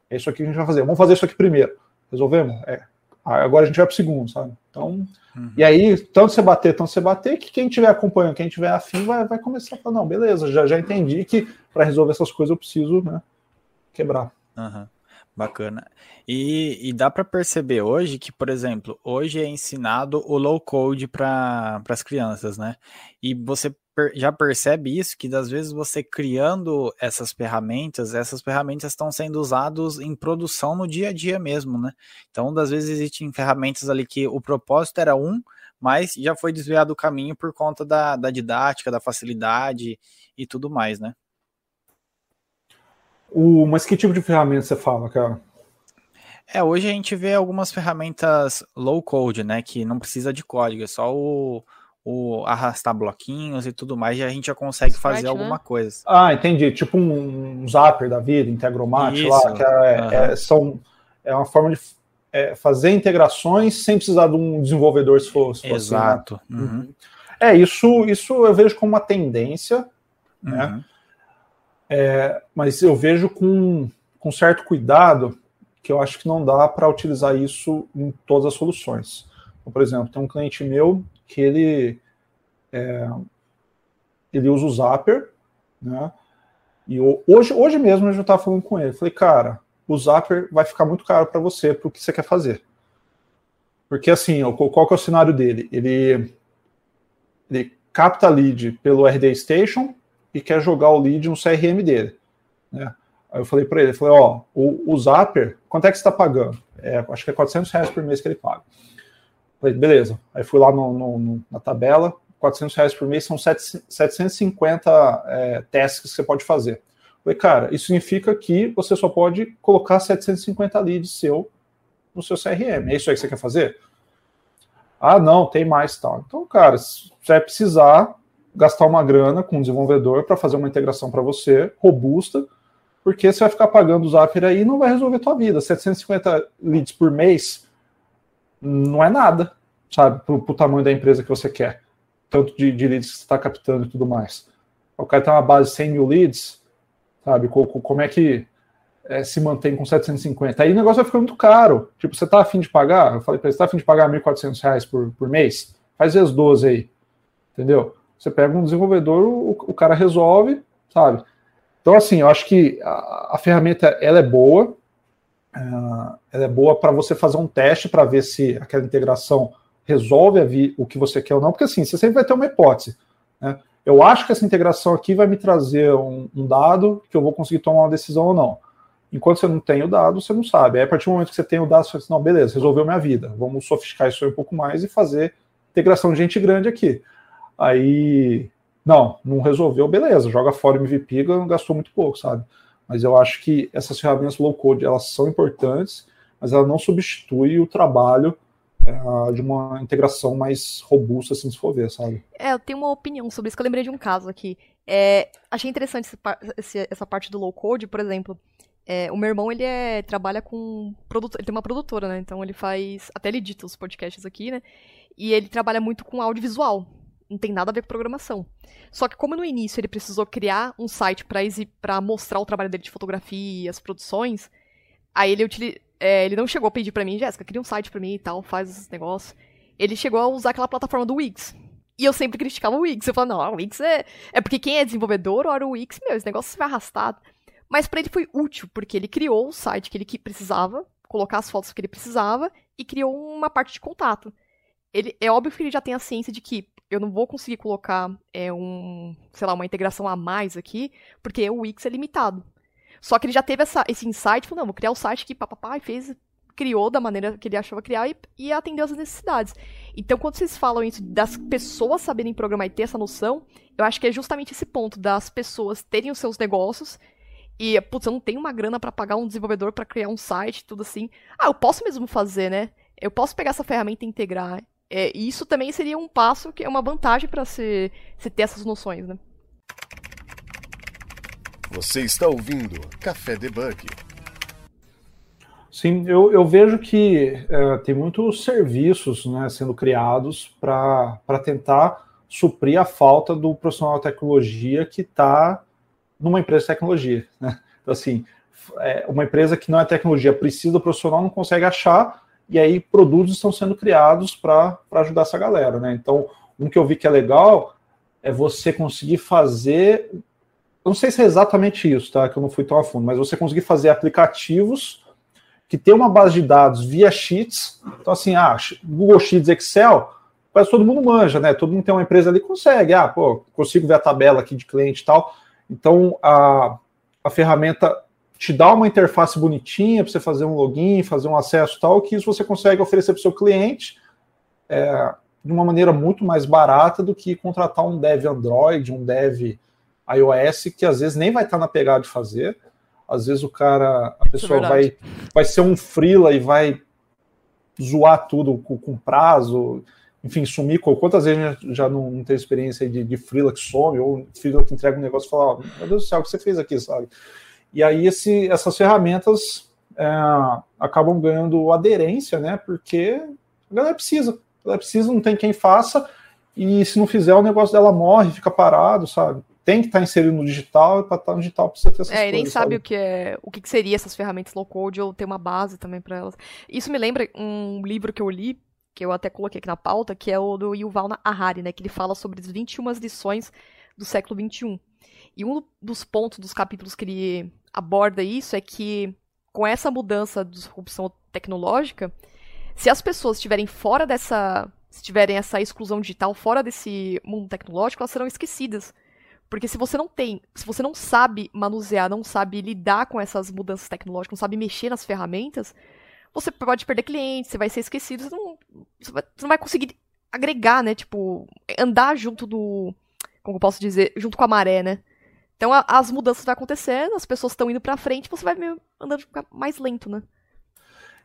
É isso aqui que a gente vai fazer. Vamos fazer isso aqui primeiro. Resolvemos? É. Agora a gente vai para o segundo, sabe? Então, uhum. e aí, tanto você bater, tanto você bater, que quem estiver acompanhando, quem tiver afim, vai, vai começar a falar, não, beleza, já, já entendi que para resolver essas coisas eu preciso né, quebrar. Uhum. Bacana. E, e dá para perceber hoje que, por exemplo, hoje é ensinado o low code para as crianças, né? E você per, já percebe isso, que das vezes você criando essas ferramentas, essas ferramentas estão sendo usadas em produção no dia a dia mesmo, né? Então, das vezes existem ferramentas ali que o propósito era um, mas já foi desviado o caminho por conta da, da didática, da facilidade e tudo mais, né? O, mas que tipo de ferramenta você fala, cara? É, hoje a gente vê algumas ferramentas low code, né? Que não precisa de código, é só o, o arrastar bloquinhos e tudo mais, e a gente já consegue Sprite, fazer né? alguma coisa. Ah, entendi. Tipo um, um Zapper da vida, Integromat lá, que é, uhum. é, são, é uma forma de é, fazer integrações sem precisar de um desenvolvedor, se for, se for Exato. Assim, né? uhum. É, isso, isso eu vejo como uma tendência, né? É, mas eu vejo com, com certo cuidado que eu acho que não dá para utilizar isso em todas as soluções. Então, por exemplo, tem um cliente meu que ele, é, ele usa o Zapper, né? E hoje, hoje mesmo eu já estava falando com ele. Falei, cara, o Zapper vai ficar muito caro para você, para o que você quer fazer. Porque assim, qual que é o cenário dele? Ele, ele capta lead pelo RD Station, e quer jogar o lead no CRM dele. Né? Aí eu falei para ele, falei, ó, o, o Zapper, quanto é que você está pagando? É, acho que é 400 reais por mês que ele paga. Falei, beleza. Aí fui lá no, no, na tabela, 400 reais por mês são 750 é, testes que você pode fazer. Falei, cara, isso significa que você só pode colocar 750 leads seu no seu CRM. É isso aí que você quer fazer? Ah, não, tem mais tal. Então, cara, você vai precisar gastar uma grana com um desenvolvedor para fazer uma integração para você robusta, porque você vai ficar pagando o Zapier aí e não vai resolver tua vida. 750 leads por mês não é nada, sabe, para o tamanho da empresa que você quer tanto de, de leads que você está captando e tudo mais. O cara tem uma base de 100 mil leads, sabe? Como é que é, se mantém com 750? Aí o negócio vai ficar muito caro. Tipo, você está afim de pagar? Eu falei para ele, você está afim de pagar 1.400 reais por, por mês? Faz vezes 12 aí, entendeu? Você pega um desenvolvedor, o, o cara resolve, sabe? Então, assim, eu acho que a, a ferramenta ela é boa, uh, ela é boa para você fazer um teste para ver se aquela integração resolve o que você quer ou não, porque assim, você sempre vai ter uma hipótese. Né? Eu acho que essa integração aqui vai me trazer um, um, dado que eu vou conseguir tomar uma decisão ou não. Enquanto você não tem o dado, você não sabe. Aí, a partir do momento que você tem o dado, você fala assim, não, beleza, resolveu minha vida. Vamos sofisticar isso aí um pouco mais e fazer integração de gente grande aqui. Aí, não, não resolveu, beleza, joga fora o MVP, gastou muito pouco, sabe? Mas eu acho que essas ferramentas low code, elas são importantes, mas ela não substitui o trabalho é, de uma integração mais robusta, assim, se for ver, sabe? É, eu tenho uma opinião sobre isso, que eu lembrei de um caso aqui. É, achei interessante esse, essa parte do low code, por exemplo. É, o meu irmão, ele é, trabalha com. Produtor, ele tem uma produtora, né? Então ele faz. Até ele edita os podcasts aqui, né? E ele trabalha muito com audiovisual. Não tem nada a ver com programação. Só que, como no início ele precisou criar um site para mostrar o trabalho dele de fotografia, as produções, aí ele é, ele não chegou a pedir para mim, Jéssica, cria um site para mim e tal, faz esses negócios. Ele chegou a usar aquela plataforma do Wix. E eu sempre criticava o Wix. Eu falava, não, o Wix é. É porque quem é desenvolvedor, ora o Wix, meu, esse negócio se vai arrastar. Mas para ele foi útil, porque ele criou o site que ele precisava, colocar as fotos que ele precisava e criou uma parte de contato. Ele, é óbvio que ele já tem a ciência de que eu não vou conseguir colocar é, um, sei lá, uma integração a mais aqui, porque o Wix é limitado. Só que ele já teve essa, esse insight, falou, não, vou criar o um site que papapá, e fez, criou da maneira que ele achava criar e, e atendeu as necessidades. Então, quando vocês falam isso das pessoas saberem programar e ter essa noção, eu acho que é justamente esse ponto das pessoas terem os seus negócios e, putz, eu não tenho uma grana para pagar um desenvolvedor para criar um site, tudo assim. Ah, eu posso mesmo fazer, né? Eu posso pegar essa ferramenta e integrar. É, e isso também seria um passo que é uma vantagem para se, se ter essas noções, né? Você está ouvindo Café Debug. Sim, eu, eu vejo que é, tem muitos serviços né, sendo criados para tentar suprir a falta do profissional de tecnologia que está numa empresa de tecnologia. Né? Então, assim, é, uma empresa que não é tecnologia precisa do profissional, não consegue achar, e aí produtos estão sendo criados para ajudar essa galera. Né? Então, um que eu vi que é legal é você conseguir fazer não sei se é exatamente isso, tá? Que eu não fui tão a fundo, mas você conseguir fazer aplicativos que tem uma base de dados via Sheets. Então, assim, ah, Google Sheets, Excel, quase todo mundo manja, né? Todo mundo tem uma empresa ali consegue. Ah, pô, consigo ver a tabela aqui de cliente e tal. Então, a, a ferramenta te dá uma interface bonitinha para você fazer um login, fazer um acesso e tal, que isso você consegue oferecer para o seu cliente é, de uma maneira muito mais barata do que contratar um dev Android, um dev iOS que às vezes nem vai estar na pegada de fazer. Às vezes o cara, a pessoa é vai, vai ser um freela e vai zoar tudo com, com prazo, enfim, sumir. Quantas vezes já, já não, não tem experiência de, de freela que some, ou freela que entrega um negócio e fala, oh, meu Deus do céu, o que você fez aqui, sabe? E aí esse, essas ferramentas é, acabam ganhando aderência, né? Porque a galera precisa. A galera precisa, não tem quem faça, e se não fizer, o negócio dela morre, fica parado, sabe? tem que estar tá inserido no digital e para estar tá no digital precisa ter essas é. É, nem sabe, sabe, o que é o que seria essas ferramentas low code ou ter uma base também para elas. Isso me lembra um livro que eu li, que eu até coloquei aqui na pauta, que é o do Yuval Harari, né, que ele fala sobre as 21 lições do século 21. E um dos pontos dos capítulos que ele aborda isso é que com essa mudança de disrupção tecnológica, se as pessoas estiverem fora dessa, se tiverem essa exclusão digital fora desse mundo tecnológico, elas serão esquecidas Porque se você não tem, se você não sabe manusear, não sabe lidar com essas mudanças tecnológicas, não sabe mexer nas ferramentas, você pode perder clientes, você vai ser esquecido, você não, você, não vai conseguir agregar, né? Tipo, andar junto do. Como eu posso dizer? Junto com a maré, né? Então a, as mudanças vão acontecendo, as pessoas estão indo pra frente, você vai meio andando mais lento, né?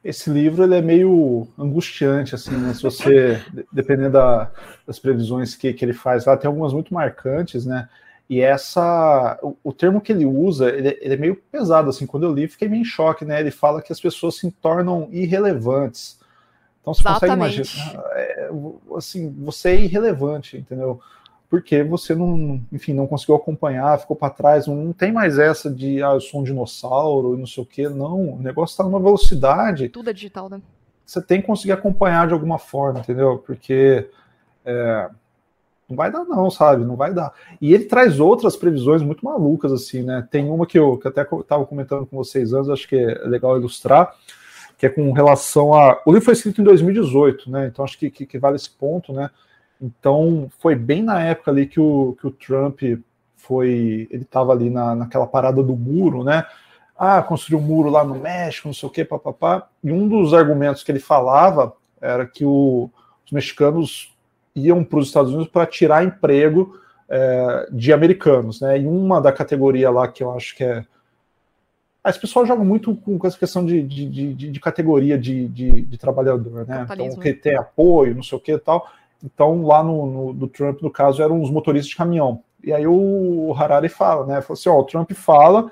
Esse livro ele é meio angustiante, assim, né? Se você, dependendo da, das previsões que, que ele faz lá, tem algumas muito marcantes, né? E essa, o, o termo que ele usa, ele, ele, é meio pesado, assim, quando eu li, fiquei meio em choque, né? Ele fala que as pessoas se tornam irrelevantes. Então você Exatamente. consegue imaginar, é, assim, você é irrelevante, entendeu? Porque você não, enfim, não conseguiu acompanhar, ficou para trás, não, não, tem mais essa de, ah, eu sou um dinossauro e não sei o quê, não, o negócio está numa velocidade. Tudo é digital, né? Você tem que conseguir acompanhar de alguma forma, entendeu? Porque é, não vai dar, não, sabe? Não vai dar. E ele traz outras previsões muito malucas, assim, né? Tem uma que eu que até estava comentando com vocês antes, acho que é legal ilustrar, que é com relação a. O livro foi escrito em 2018, né? Então acho que, que, que vale esse ponto, né? Então foi bem na época ali que o, que o Trump foi. Ele estava ali na, naquela parada do muro, né? Ah, construiu um muro lá no México, não sei o quê, papapá. E um dos argumentos que ele falava era que o, os mexicanos iam para os Estados Unidos para tirar emprego é, de americanos, né? E uma da categoria lá que eu acho que é. As pessoas jogam muito com essa questão de, de, de, de categoria de, de, trabalhador, né? Então, que tem apoio, não sei o que e tal. Então, lá no, no, do Trump, no caso, eram os motoristas de caminhão. E aí o Harari fala, né? Falou assim: ó, o Trump fala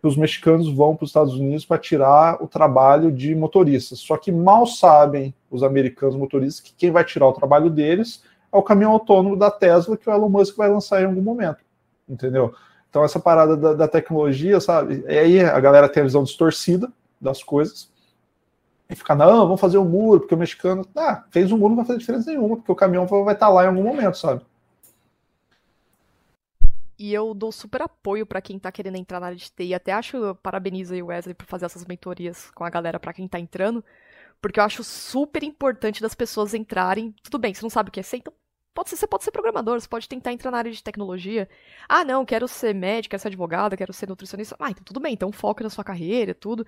que os mexicanos vão para os Estados Unidos para tirar o trabalho de motoristas. Só que mal sabem os americanos motoristas que quem vai tirar o trabalho deles é o caminhão autônomo da Tesla que o Elon Musk vai lançar em algum momento. Entendeu? Então, essa parada da, da tecnologia, sabe? E aí a galera tem a visão distorcida das coisas. E fica, não, vamos fazer um muro, porque o mexicano. Ah, fez um muro, não vai fazer diferença nenhuma, porque o caminhão vai estar lá em algum momento, sabe? E eu dou super apoio para quem tá querendo entrar na área de TI. Até acho, parabenizo aí o Wesley por fazer essas mentorias com a galera para quem tá entrando. Porque eu acho super importante das pessoas entrarem. Tudo bem, você não sabe o que é ser, então Pode ser, você pode ser programador, você pode tentar entrar na área de tecnologia. Ah, não, quero ser médico, quero ser advogado, quero ser nutricionista. Ah, então tudo bem, então foque na sua carreira, tudo.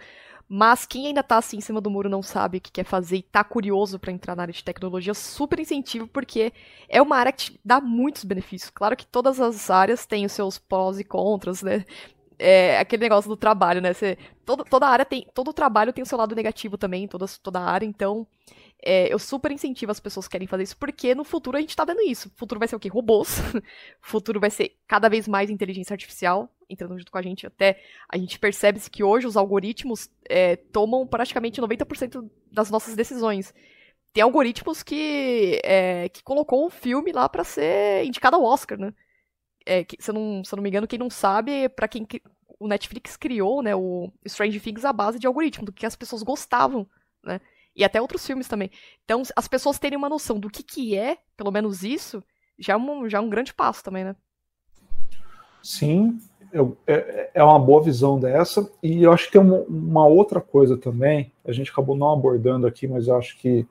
Mas quem ainda tá assim em cima do muro não sabe o que quer fazer e tá curioso para entrar na área de tecnologia, super incentivo, porque é uma área que dá muitos benefícios. Claro que todas as áreas têm os seus prós e contras, né? é aquele negócio do trabalho, né? Você, todo, toda área tem. Todo trabalho tem o seu lado negativo também, toda, toda área, então. É, eu super incentivo as pessoas que querem fazer isso, porque no futuro a gente tá vendo isso. O futuro vai ser o quê? Robôs. o futuro vai ser cada vez mais inteligência artificial, entrando junto com a gente. Até a gente percebe que hoje os algoritmos é, tomam praticamente 90% das nossas decisões. Tem algoritmos que, é, que colocou um filme lá para ser indicado ao Oscar, né? é, que, se, eu não, se eu não me engano, quem não sabe, para quem o Netflix criou, né, o Strange Things à base de algoritmo, do que as pessoas gostavam, né? E até outros filmes também. Então, as pessoas terem uma noção do que, que é, pelo menos isso, já é um, já é um grande passo também, né? Sim, eu, é, é uma boa visão dessa. E eu acho que tem uma, uma, outra coisa também, a gente acabou não abordando aqui, mas eu acho que,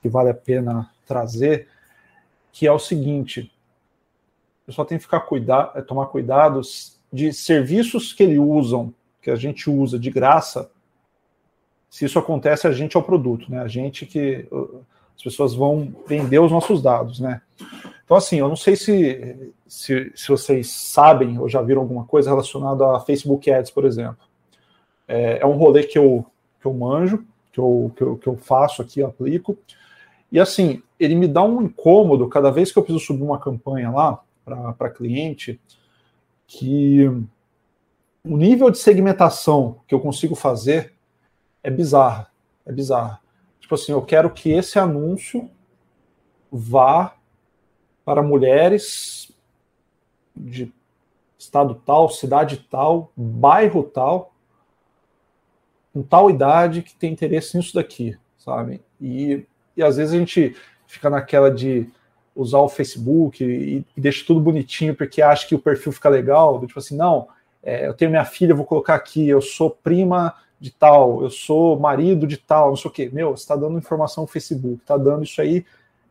que vale a pena trazer, que é o seguinte: pessoal tem que ficar cuidar, tomar cuidado de serviços que ele usam, que a gente usa de graça. Se isso acontece, a gente é o produto, né? A gente que as pessoas vão vender os nossos dados, né? Então, assim, eu não sei se, se, se vocês sabem ou já viram alguma coisa relacionada a Facebook Ads, por exemplo. É, é um rolê que eu, que eu manjo, que eu, que eu, que eu faço aqui, aplico. E assim, ele me dá um incômodo cada vez que eu preciso subir uma campanha lá, para cliente que o nível de segmentação que eu consigo fazer é bizarro. É bizarro. Tipo assim, eu quero que esse anúncio vá para mulheres de estado tal, cidade tal, bairro tal, com tal idade que tem interesse nisso daqui, sabe? E, e às vezes a gente fica naquela de usar o Facebook e, e deixa tudo bonitinho porque acha que o perfil fica legal, tipo assim, não, é, eu tenho minha filha, vou colocar aqui, eu sou prima de tal, eu sou marido de tal, não sei o quê. Meu, você está dando informação no Facebook, está dando isso aí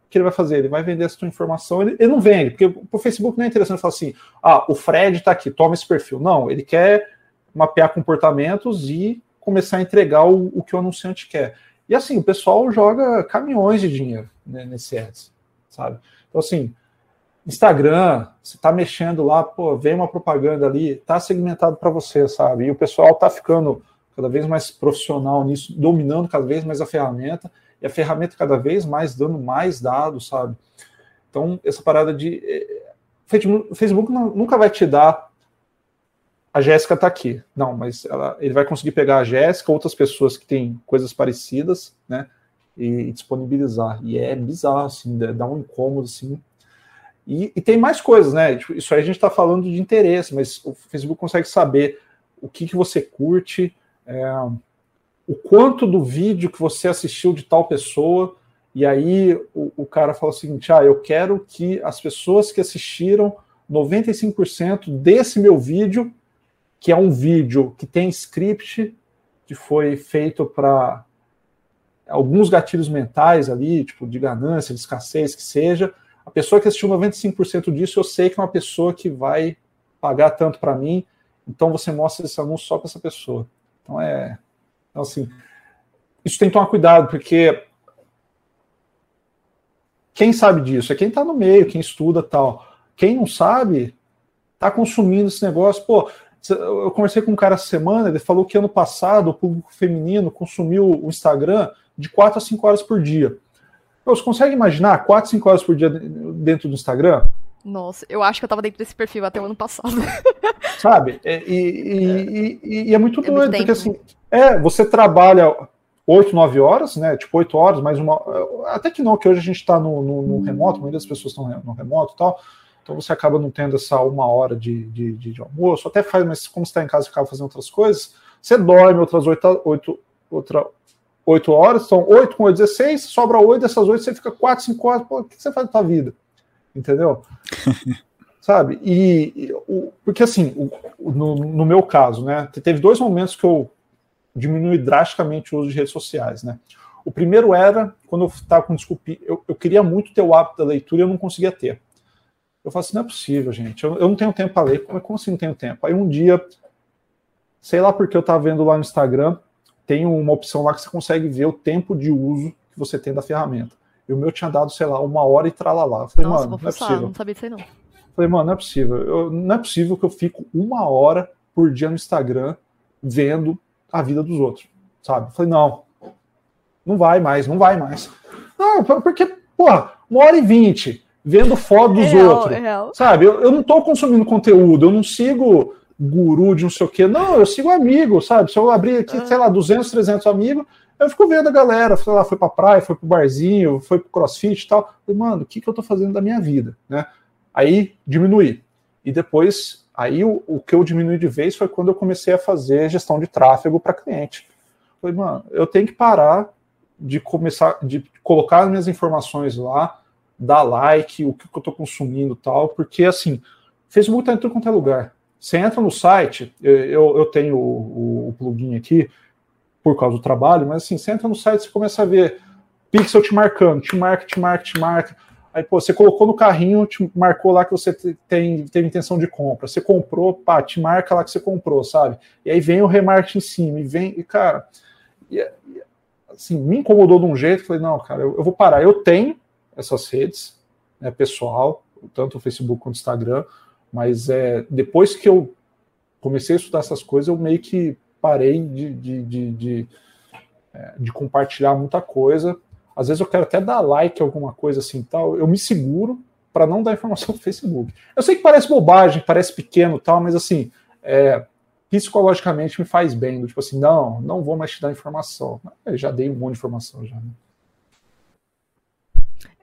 que ele vai fazer? Ele vai vender essa tua informação, ele, ele não vende, porque o Facebook não é interessante falar assim, ah, o Fred está aqui, toma esse perfil. Não, ele quer mapear comportamentos e começar a entregar o, o que o anunciante quer. E assim, o pessoal joga caminhões de dinheiro né, nesse ads, sabe? Então assim, Instagram, você está mexendo lá, pô, vem uma propaganda ali, tá segmentado para você, sabe? E o pessoal tá ficando cada vez mais profissional nisso, dominando cada vez mais a ferramenta, e a ferramenta cada vez mais dando mais dados, sabe? Então, essa parada de. Eh, Facebook nunca vai te dar. A Jéssica está aqui. Não, mas ela, ele vai conseguir pegar a Jéssica, outras pessoas que têm coisas parecidas, né? E, e disponibilizar. E é bizarro, assim, dá um incômodo, assim. E, e tem mais coisas, né? Tipo, isso aí a gente está falando de interesse, mas o Facebook consegue saber o que, que você curte, é, o quanto do vídeo que você assistiu de tal pessoa, e aí o, o cara fala o seguinte: ah, eu quero que as pessoas que assistiram 95% desse meu vídeo, que é um vídeo que tem script, que foi feito para alguns gatilhos mentais ali, tipo de ganância, de escassez, que seja. A pessoa que assistiu 95% disso, eu sei que é uma pessoa que vai pagar tanto para mim, então você mostra esse anúncio só para essa pessoa. Então é então, assim, isso tem que tomar cuidado, porque quem sabe disso é quem está no meio, quem estuda tal. Quem não sabe, está consumindo esse negócio. Pô, eu conversei com um cara essa semana, ele falou que ano passado o público feminino consumiu o Instagram de 4 a 5 horas por dia. Você consegue imaginar 4, 5 horas por dia dentro do Instagram? Nossa, eu acho que eu estava dentro desse perfil até o ano passado. Sabe? E, e, e, e é muito é doido, porque assim, é, você trabalha 8, 9 horas, né? Tipo, 8 horas, mais uma. Até que não, que hoje a gente está no, no, no, remoto, muitas pessoas estão no remoto e tal. Então você acaba não tendo essa uma hora de, de, de, de almoço, até faz, mas como você está em casa e acaba fazendo outras coisas, você dorme outras 8, 8, outra, 8 horas, são 8 com 8, 16, sobra 8, dessas 8 você fica 4, 5 horas, pô, o que você faz na sua vida? Entendeu? Sabe? E, e o, porque assim, o, no, no meu caso, né, teve dois momentos que eu diminui drasticamente o uso de redes sociais, né? O primeiro era quando eu estava com desculpe, eu, eu, queria muito ter o hábito da leitura e eu não conseguia ter. Eu falei assim, não é possível, gente, eu, eu não tenho tempo para ler, como, como assim não tenho tempo? Aí um dia, sei lá porque eu estava vendo lá no Instagram, tem uma opção lá que você consegue ver o tempo de uso que você tem da ferramenta. E o meu tinha dado, sei lá, uma hora e tralalá. Falei, Nossa, mano, não é possível. Não sabia disso aí, não. Falei, mano, não é possível. Eu, não é possível que eu fico uma hora por dia no Instagram vendo a vida dos outros, sabe? Falei, não, não vai mais, não vai mais. Não, porque, porra, uma hora e vinte vendo foto dos é real, outros, é sabe? Eu, eu não tô consumindo conteúdo, eu não sigo guru de não sei o quê, não, eu sigo amigo, sabe? Se eu abrir aqui, ah. sei lá, 200, 300 amigos, eu fico vendo a galera, sei lá, foi pra praia, foi pro barzinho, foi pro crossfit e tal. Falei, mano, o que, que eu tô fazendo da minha vida, né? Aí diminuí. E depois Aí o, o, que eu diminui de vez foi quando eu comecei a fazer gestão de tráfego para cliente. Falei, mano, eu tenho que parar de começar, de colocar as minhas informações lá, dar like, o que, que eu estou consumindo tal, porque assim, Facebook está em tudo quanto é lugar. Você entra no site, eu, eu tenho o, o, plugin aqui por causa do trabalho, mas assim, você entra no site, você começa a ver pixel te marcando, te marca, te marca, te marca. Aí, pô, você colocou no carrinho, te marcou lá que você tem, teve intenção de compra. Você comprou, pá, te marca lá que você comprou, sabe? E aí vem o remarketing em cima, e vem, e cara, e, assim, me incomodou de um jeito, falei, não, cara, eu, eu vou parar. Eu tenho essas redes, né, pessoal, tanto o Facebook quanto o Instagram, mas é, depois que eu comecei a estudar essas coisas, eu meio que parei de, de, de, de, é, de compartilhar muita coisa, às vezes eu quero até dar like alguma coisa assim tal, eu me seguro para não dar informação no Facebook. Eu sei que parece bobagem, parece pequeno tal, mas assim, é, psicologicamente me faz bem. Tipo assim, não, não vou mais te dar informação. Eu já dei um monte de informação já. Né?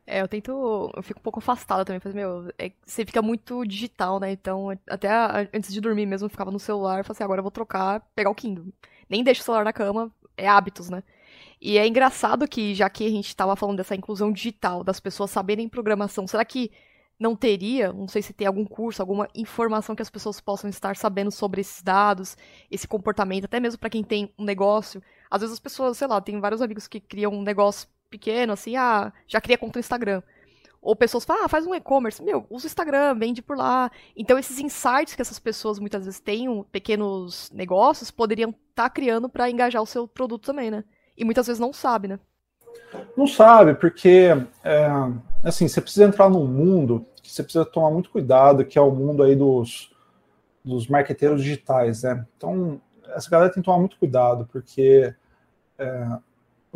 É, eu tento. Eu fico um pouco afastada também, mas, meu, é, você fica muito digital, né? Então, até antes de dormir mesmo, eu ficava no celular falei assim, agora eu vou trocar, pegar o Kindle. Nem deixo o celular na cama, é hábitos, né? E é engraçado que, já que a gente estava falando dessa inclusão digital, das pessoas saberem programação, será que não teria, não sei se tem algum curso, alguma informação que as pessoas possam estar sabendo sobre esses dados, esse comportamento, até mesmo para quem tem um negócio. Às vezes as pessoas, sei lá, tem vários amigos que criam um negócio pequeno, assim, ah, já cria conta no Instagram. Ou pessoas falam, ah, faz um e-commerce. Meu, usa o Instagram, vende por lá. Então, esses insights que essas pessoas muitas vezes têm, pequenos negócios, poderiam estar tá criando para engajar o seu produto também, né? E muitas vezes não sabe, né? Não sabe, porque, é, assim, você precisa entrar num mundo que você precisa tomar muito cuidado, que é o mundo aí dos, dos marqueteiros digitais, né? Então, essa galera tem que tomar muito cuidado, porque é,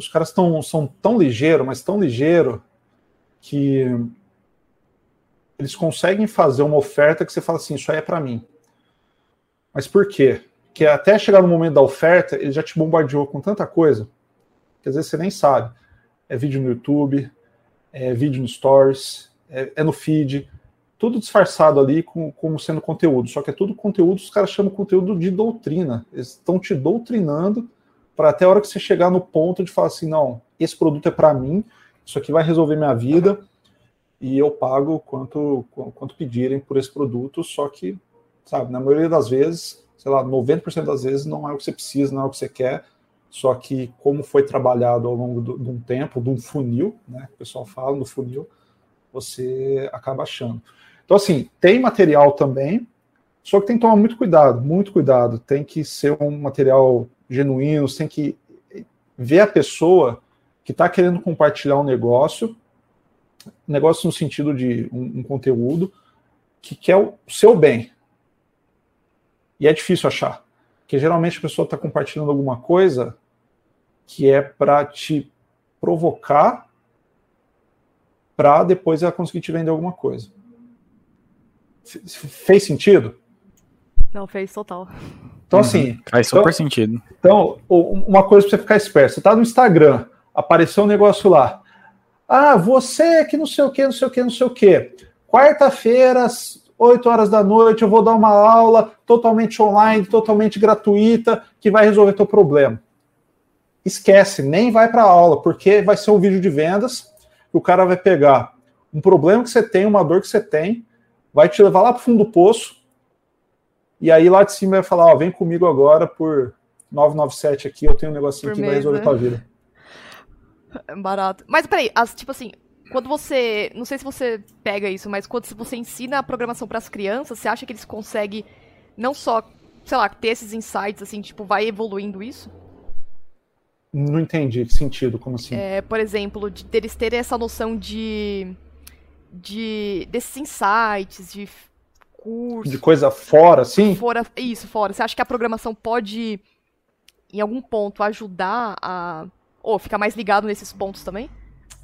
os caras tão, são tão ligeiros, mas tão ligeiros, que eles conseguem fazer uma oferta que você fala assim, isso aí é para mim. Mas por quê? Porque até chegar no momento da oferta, ele já te bombardeou com tanta coisa, que às vezes você nem sabe. É vídeo no YouTube, é vídeo no Stories, é, é no feed, tudo disfarçado ali com, como sendo conteúdo. Só que é tudo conteúdo, os caras chamam conteúdo de doutrina. Eles estão te doutrinando para até a hora que você chegar no ponto de falar assim, não, esse produto é para mim, isso aqui vai resolver minha vida e eu pago quanto, quanto pedirem por esse produto, só que, sabe, na maioria das vezes, sei lá, 90% das vezes não é o que você precisa, não é o que você quer, só que como foi trabalhado ao longo do, de um tempo, de um funil, né, o pessoal fala no funil, você acaba achando. Então, assim, tem material também, só que tem que tomar muito cuidado, muito cuidado. Tem que ser um material genuíno, tem que ver a pessoa que está querendo compartilhar um negócio, negócio no sentido de um, um conteúdo, que quer o seu bem. E é difícil achar. Porque geralmente a pessoa está compartilhando alguma coisa que é para te provocar para depois ela conseguir te vender alguma coisa. Fez sentido? Não, fez total. Então, assim. Uhum. Faz super então, sentido. Então, uma coisa para você ficar esperto: você está no Instagram, apareceu um negócio lá. Ah, você que não sei o que, não sei o que, não sei o que. Quarta-feira, às 8 horas da noite, eu vou dar uma aula totalmente online, totalmente gratuita, que vai resolver teu problema. Esquece, nem vai para a aula, porque vai ser um vídeo de vendas, que o cara vai pegar um problema que você tem, uma dor que você tem, vai te levar lá para o fundo do poço, e aí lá de cima vai falar, ó, vem comigo agora por 997 aqui, eu tenho um negocinho por que mês, vai resolver né? tua vida. Barato. Mas peraí, as, tipo assim, quando você. Não sei se você pega isso, mas quando você ensina a programação para as crianças, você acha que eles conseguem não só, sei lá, ter esses insights, assim, tipo, vai evoluindo isso? Não entendi que sentido, como assim? É, por exemplo, de eles terem essa noção de. de desses insights, de curso. De coisa fora, sim? Fora, isso, fora. Você acha que a programação pode, em algum ponto, ajudar a ou ficar mais ligado nesses pontos também?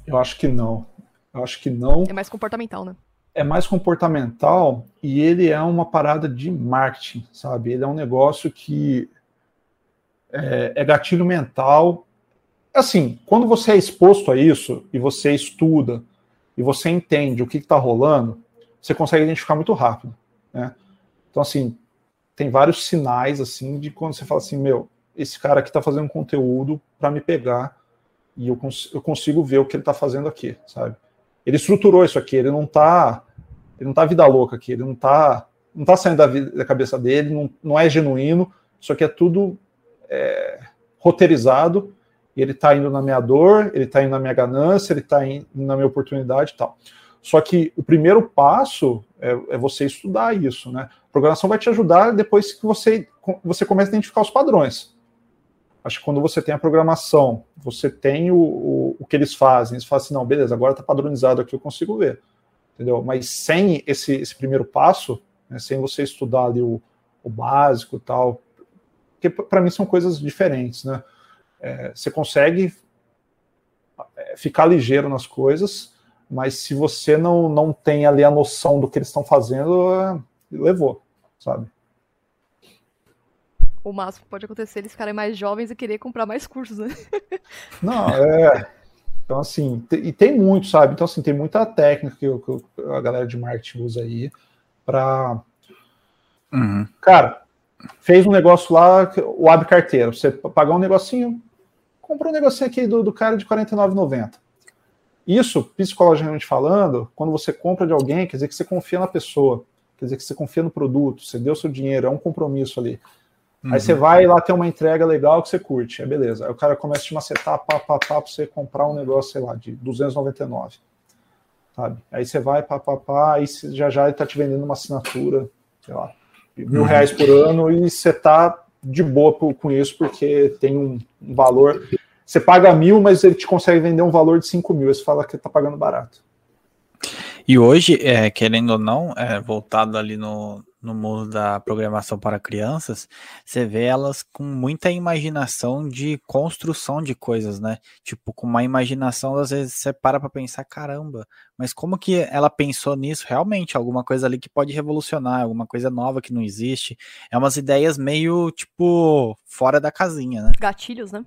Eu acho que não. Eu acho que não. É mais comportamental, né? É mais comportamental e ele é uma parada de marketing, sabe? Ele é um negócio que é, é gatilho mental. Assim, quando você é exposto a isso e você estuda e você entende o que está rolando, você consegue identificar muito rápido, né? Então, assim, tem vários sinais, assim, de quando você fala assim, meu, esse cara aqui está fazendo conteúdo para me pegar e eu, cons eu, consigo ver o que ele está fazendo aqui, sabe? Ele estruturou isso aqui, ele não está ele não tá vida louca aqui, ele não está não tá saindo da, vida, da cabeça dele, não, não é genuíno, isso aqui é tudo é, roteirizado, ele está indo na minha dor, ele está indo na minha ganância, ele está indo na minha oportunidade e tal. Só que o primeiro passo é, é, você estudar isso, né? A programação vai te ajudar depois que você, você começa a identificar os padrões. Acho que quando você tem a programação, você tem o, o, o que eles fazem, eles falam assim, não, beleza, agora está padronizado aqui, eu consigo ver. Entendeu? Mas sem esse, esse primeiro passo, né, sem você estudar ali o, o básico tal, porque para mim são coisas diferentes, né? É, você consegue é, ficar ligeiro nas coisas, mas se você não, não tem ali a noção do que eles estão fazendo, é, levou, sabe? o máximo que pode acontecer é eles ficarem mais jovens e querer comprar mais cursos, né? Não, é. Então, assim, e tem muito, sabe? Então, assim, tem muita técnica que, que a galera de marketing usa aí para. Uhum. Cara, fez um negócio lá, o abre carteira. Você pagar um negocinho, compra um negocinho aqui do, do cara de R$ 49,90. Isso, psicologicamente falando, quando você compra de alguém, quer dizer que você confia na pessoa, quer dizer que você confia no produto, você deu seu dinheiro, é um compromisso ali. Uhum. Aí você vai lá ter uma entrega legal que você curte, é beleza. Aí o cara começa a te macetar, pá, pá, pá, pra você comprar um negócio, sei lá, de 299. sabe? Aí você vai, papapá, aí já já ele tá te vendendo uma assinatura, sei lá, mil uhum. reais por ano e você tá de boa com isso porque tem um valor. Você paga mil, mas ele te consegue vender um valor de cinco mil. Você fala que tá pagando barato. E hoje, é, querendo ou não, é, voltado ali no, no mundo da programação para crianças, você vê elas com muita imaginação de construção de coisas, né? Tipo, com uma imaginação, às vezes você para para pensar, caramba, mas como que ela pensou nisso? Realmente, alguma coisa ali que pode revolucionar, alguma coisa nova que não existe. É umas ideias meio, tipo, fora da casinha, né? Gatilhos, né?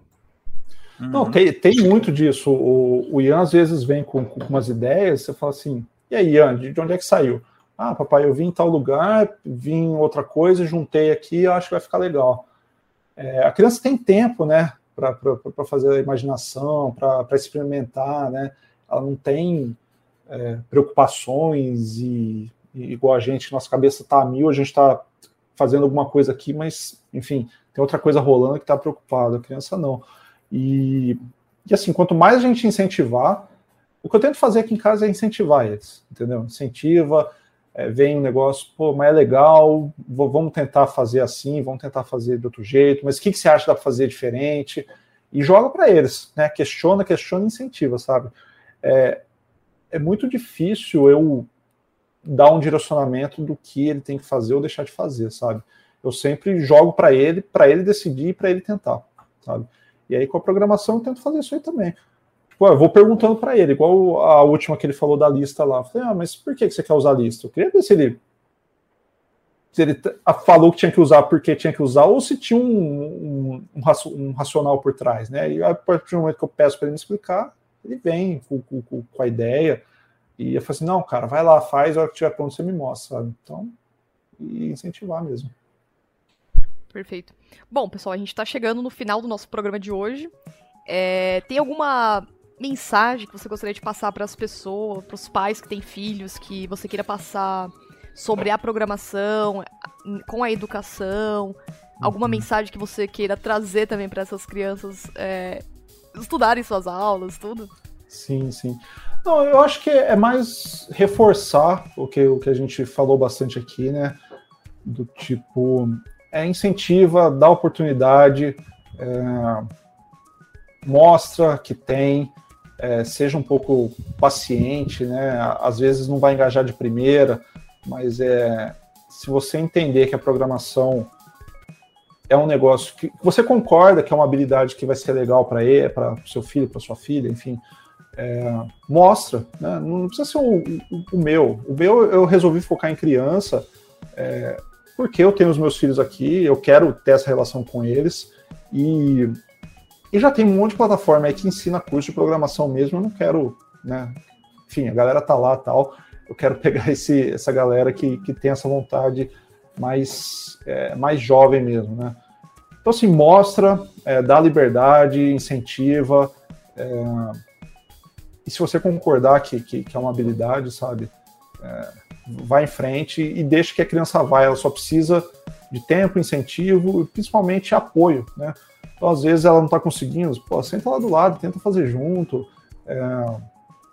Não, tem, tem muito disso. O, o Ian às vezes vem com, com umas ideias, você fala assim, e aí, Ian, de onde é que saiu? Ah, papai, eu vim em tal lugar, vim em outra coisa, juntei aqui, acho que vai ficar legal. É, a criança tem tempo, né, para fazer a imaginação, para experimentar, né? Ela não tem é, preocupações e, e, igual a gente, nossa cabeça está a mil, a gente está fazendo alguma coisa aqui, mas, enfim, tem outra coisa rolando que está preocupado. A criança não. E, e assim, quanto mais a gente incentivar, o que eu tento fazer aqui em casa é incentivar eles, entendeu? Incentiva, é, vem um negócio, pô, mas é legal, vamos tentar fazer assim, vamos tentar fazer de outro jeito, mas o que, que você acha que dá para fazer diferente? E joga para eles, né? Questiona, questiona, incentiva, sabe? É, é muito difícil eu dar um direcionamento do que ele tem que fazer ou deixar de fazer, sabe? Eu sempre jogo para ele, para ele decidir e para ele tentar, sabe? E aí com a programação eu tento fazer isso aí também. Tipo, eu vou perguntando para ele, igual a última que ele falou da lista lá. Eu falei, ah, mas por que você quer usar a lista? Eu queria ver se ele se ele falou que tinha que usar porque tinha que usar, ou se tinha um, um, um racional por trás, né? E a partir do momento que eu peço para ele me explicar, ele vem com, com, com, a ideia, e eu falo assim, não, cara, vai lá, faz, a hora que tiver pronto você me mostra, sabe? Então, e incentivar mesmo. Perfeito. Bom, pessoal, a gente está chegando no final do nosso programa de hoje. É, tem alguma mensagem que você gostaria de passar para as pessoas, para os pais que têm filhos, que você queira passar sobre a programação, com a educação? Alguma uhum. mensagem que você queira trazer também para essas crianças é, estudarem suas aulas, tudo? Sim, sim. Não, eu acho que é mais reforçar o que, o que a gente falou bastante aqui, né? Do tipo, é, incentiva, dá oportunidade, é, mostra que tem, é, seja um pouco paciente, né? Às vezes não vai engajar de primeira, mas é, se você entender que a programação é um negócio que você concorda que é uma habilidade que vai ser legal para ele, para seu filho, para sua filha, enfim, é, mostra, né? não precisa ser o, o, o, meu. O meu eu resolvi focar em criança é, porque eu tenho os meus filhos aqui, eu quero ter essa relação com eles e e já tem um monte de plataforma aí que ensina curso de programação mesmo. Eu não quero, né? Enfim, a galera tá lá tal. Eu quero pegar esse, essa galera que, que tem essa vontade mais, é, mais jovem mesmo, né? Então, assim, mostra, é, dá liberdade, incentiva. É, e se você concordar que, que, que, é uma habilidade, sabe? É, vai em frente e deixa que a criança vá. Ela só precisa de tempo, incentivo e principalmente apoio, né? Então, às vezes, ela não está conseguindo, pô, senta lá do lado, tenta fazer junto, é,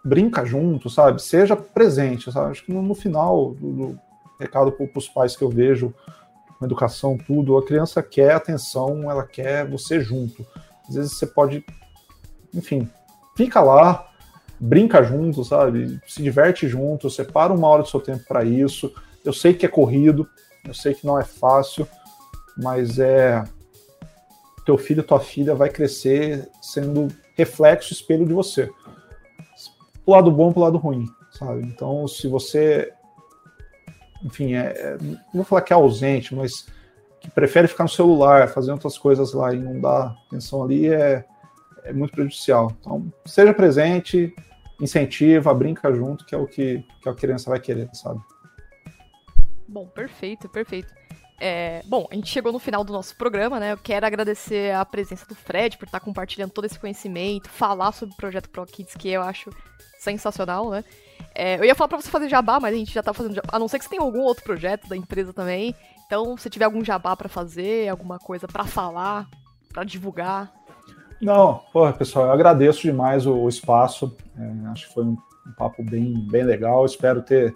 brinca junto, sabe? Seja presente, sabe? Acho que no, no final do, do recado para os pais que eu vejo, com educação, tudo, a criança quer atenção, ela quer você junto. Às vezes você pode, enfim, fica lá, brinca junto, sabe? Se diverte junto, separa uma hora do seu tempo para isso. Eu sei que é corrido, eu sei que não é fácil, mas é teu filho, tua filha vai crescer sendo reflexo, espelho de você. Pro lado bom, pro lado ruim, sabe? Então, se você, enfim, é, é, não vou falar que é ausente, mas que prefere ficar no celular, fazendo outras coisas lá e não dar atenção ali, é, é muito prejudicial. Então, seja presente, incentiva, brinca junto, que é o que, que a criança vai querer, sabe? Bom, perfeito, perfeito. É, bom, a gente chegou no final do nosso programa, né? Eu quero agradecer a presença do Fred por estar compartilhando todo esse conhecimento, falar sobre o projeto Pro Kids, que eu acho sensacional, né? É, eu ia falar pra você fazer jabá, mas a gente já tá fazendo jabá. A não ser que você tenha algum outro projeto da empresa também. Então, se tiver algum jabá para fazer, alguma coisa para falar, para divulgar. Não, porra, pessoal, eu agradeço demais o, o espaço. É, acho que foi um um papo bem, bem legal. Espero ter,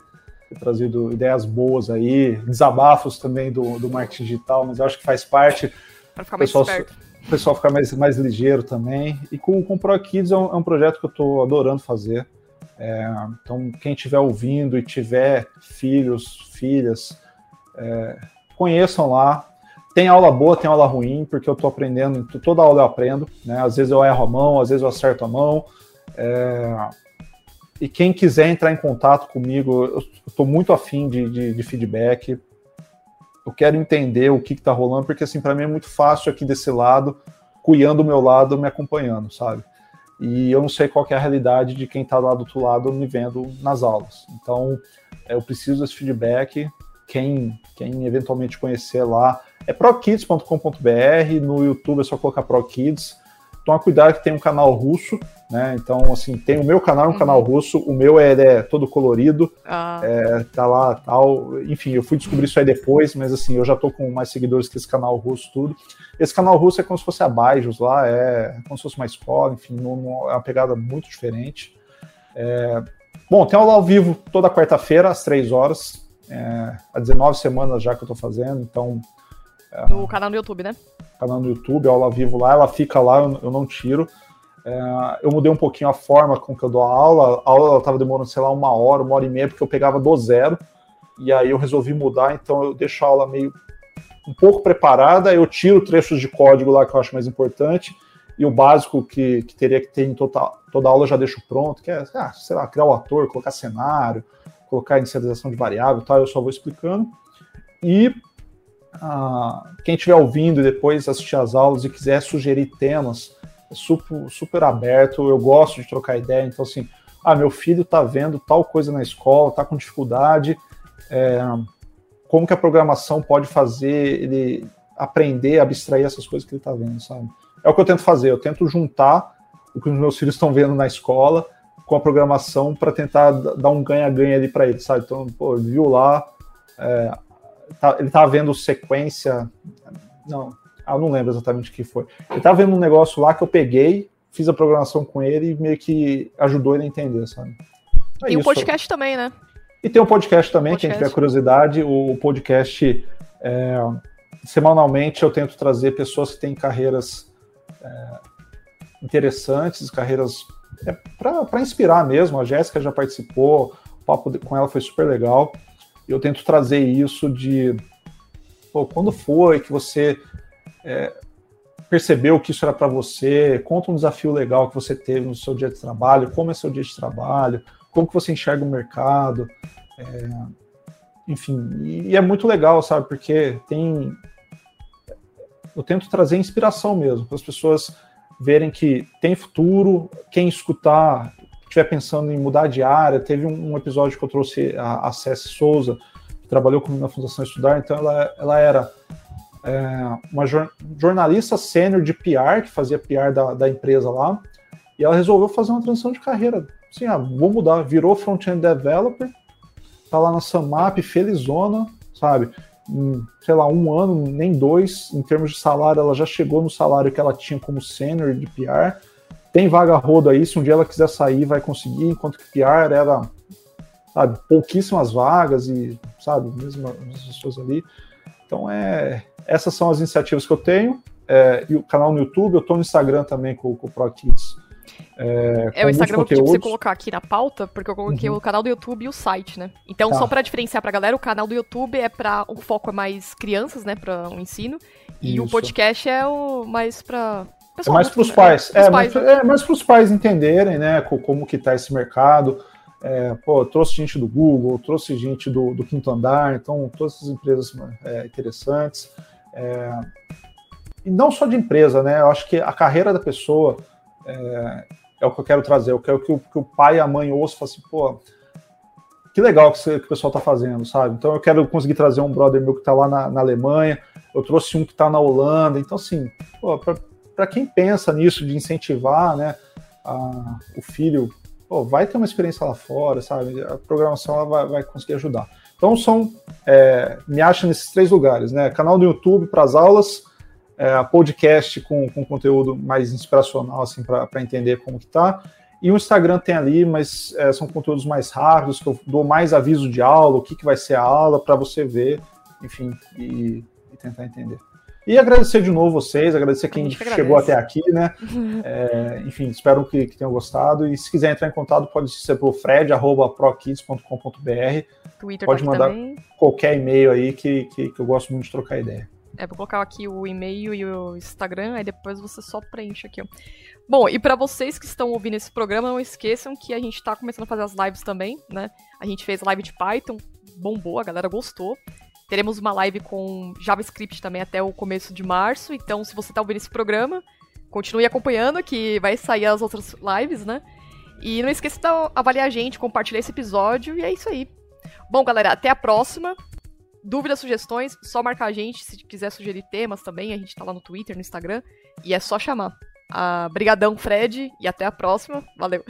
ter trazido ideias boas aí, desabafos também do, do marketing digital, mas acho que faz parte. Para ficar mais esperto. O pessoal ficar mais, mais ligeiro também. E com, com o ProKids é um, é um projeto que eu estou adorando fazer. É, então, quem estiver ouvindo e tiver filhos, filhas, é, conheçam lá. Tem aula boa, tem aula ruim, porque eu estou aprendendo, toda aula eu aprendo, né? Às vezes eu erro a mão, às vezes eu acerto a mão. É, e quem quiser entrar em contato comigo, eu estou muito afim de, de, de, feedback. Eu quero entender o que está rolando, porque assim, para mim é muito fácil aqui desse lado, cuiando do meu lado, me acompanhando, sabe? E eu não sei qual é a realidade de quem está lá do outro lado me vendo nas aulas. Então, eu preciso desse feedback. Quem, quem eventualmente conhecer lá, é prokids.com.br, no YouTube é só colocar ProKids. Toma cuidado que tem um canal russo, né? Então, assim, tem o meu canal, um uhum. canal russo, o meu é, é todo colorido, ah. é, tá lá, tal. Enfim, eu fui descobrir isso aí depois, mas assim, eu já tô com mais seguidores que esse canal russo, tudo. Esse canal russo é como se fosse a Baijos lá, é como se fosse uma escola, enfim, não, não, é uma pegada muito diferente. É, bom, tem aula ao vivo toda quarta-feira, às três horas, é, há 19 semanas já que eu tô fazendo, então no canal no YouTube, né? Canal no YouTube, aula vivo lá, ela fica lá, eu não tiro. É, eu mudei um pouquinho a forma com que eu dou a aula. A aula estava demorando, sei lá, uma hora, uma hora e meia, porque eu pegava do zero. E aí eu resolvi mudar, então eu deixo a aula meio um pouco preparada, eu tiro trechos de código lá que eu acho mais importante, e o básico que, que teria que ter em toda, toda aula eu já deixo pronto, que é, ah, sei lá, criar o ator, colocar cenário, colocar inicialização de variável e tal, eu só vou explicando. E ah, quem estiver ouvindo depois assistir as aulas e quiser sugerir temas, é super, super aberto, eu gosto de trocar ideia, então assim, ah, meu filho está vendo tal coisa na escola, está com dificuldade, é, como que a programação pode fazer ele aprender, abstrair essas coisas que ele está vendo, sabe? É o que eu tento fazer, eu tento juntar o que os meus filhos estão vendo na escola com a programação para tentar dar um ganha-ganha ali para eles, sabe? Então, pô, viu lá, é, tá, ele estava vendo sequência. Não, eu não lembro exatamente o que foi. Ele estava vendo um negócio lá que eu peguei, fiz a programação com ele e meio que ajudou ele a entender, sabe? É e o podcast também, né? E tem um podcast também, podcast. quem tiver curiosidade, o podcast é, semanalmente eu tento trazer pessoas que têm carreiras é, interessantes, carreiras é, para inspirar mesmo. A Jéssica já participou, o papo com ela foi super legal. Eu tento trazer isso de pô, quando foi que você é, percebeu que isso era para você, conta um desafio legal que você teve no seu dia de trabalho, como é seu dia de trabalho, como que você enxerga o mercado, é, enfim, e, é muito legal, sabe, porque tem eu tento trazer inspiração mesmo, para as pessoas verem que tem futuro, quem escutar estiver pensando em mudar de área, teve um, um episódio que eu trouxe a, a Cessi Souza, que trabalhou comigo na Fundação Estudar, então ela, ela era é, uma jornalista sênior de PR, que fazia PR da, da empresa lá, e ela resolveu fazer uma transição de carreira. Assim, ah, vou mudar, virou front-end developer, tá lá na Samap, felizona, sabe? Em, sei lá, um ano, nem dois, em termos de salário, ela já chegou no salário que ela tinha como sênior de PR, tem vaga roda aí, se um dia ela quiser sair, vai conseguir, enquanto que PR era, sabe, pouquíssimas vagas e, sabe, mesmo as pessoas ali. Então, é, essas são as iniciativas que eu tenho. É, e o canal no YouTube, eu estou no Instagram também com, com o ProKids. É, é o Instagram que você colocar aqui na pauta, porque eu coloquei uhum. o canal do YouTube e o site, né? Então, tá. só para diferenciar pra galera, o canal do YouTube é para o foco é mais crianças, né, para o um ensino, e Isso. o podcast é o mais para é mais para os pais. É, pais, mais, né? é mais para os pais entenderem, né, como que está esse mercado. É, pô, trouxe gente do Google, trouxe gente do, do Quinto Andar, então todas essas empresas é, interessantes. É, e não só de empresa, né? Eu acho que a carreira da pessoa é, é o que eu quero trazer. Eu quero que o, que o pai e a mãe ouçam e assim, pô, que legal que, você, que o pessoal está fazendo, sabe? Então eu quero conseguir trazer um brother meu que está lá na, na, Alemanha, eu trouxe um que está na Holanda, então assim, para quem pensa nisso de incentivar, né, a, o filho, pô, vai ter uma experiência lá fora, sabe? A programação ela vai, vai conseguir ajudar. Então são, é, me acha nesses três lugares, né? Canal do YouTube para as aulas, é, podcast com, com conteúdo mais inspiracional, assim, para entender como que tá, E o Instagram tem ali, mas é, são conteúdos mais rápidos, que eu dou mais aviso de aula, o que, que vai ser a aula, para você ver, enfim, e, e, tentar entender. E agradecer de novo vocês, agradecer quem que chegou até aqui, né? É, enfim, espero que, que, tenham gostado. E se quiser entrar em contato, pode ser pelo fred.prokids.com.br. Twitter pode tá mandar também. qualquer e-mail aí que, que, que eu gosto muito de trocar ideia. É, vou colocar aqui o e-mail e o Instagram, aí depois você só preenche aqui, ó. Bom, e para vocês que estão ouvindo esse programa, não esqueçam que a gente tá começando a fazer as lives também, né? A gente fez live de Python, bombou, a galera gostou. Teremos uma live com JavaScript também até o começo de março, então se você tá ouvindo esse programa, continue acompanhando que vai sair as outras lives, né? E não esqueça de avaliar a gente, compartilhar esse episódio e é isso aí. Bom, galera, até a próxima. Dúvidas, sugestões, só marcar a gente. Se quiser sugerir temas também, a gente tá lá no Twitter, no Instagram. E é só chamar. Ah, brigadão, Fred, e até a próxima. Valeu!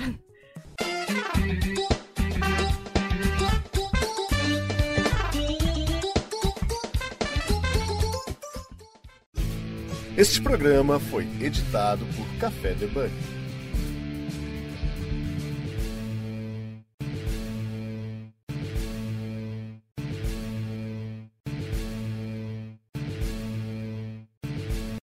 Este programa foi editado por Café Debug.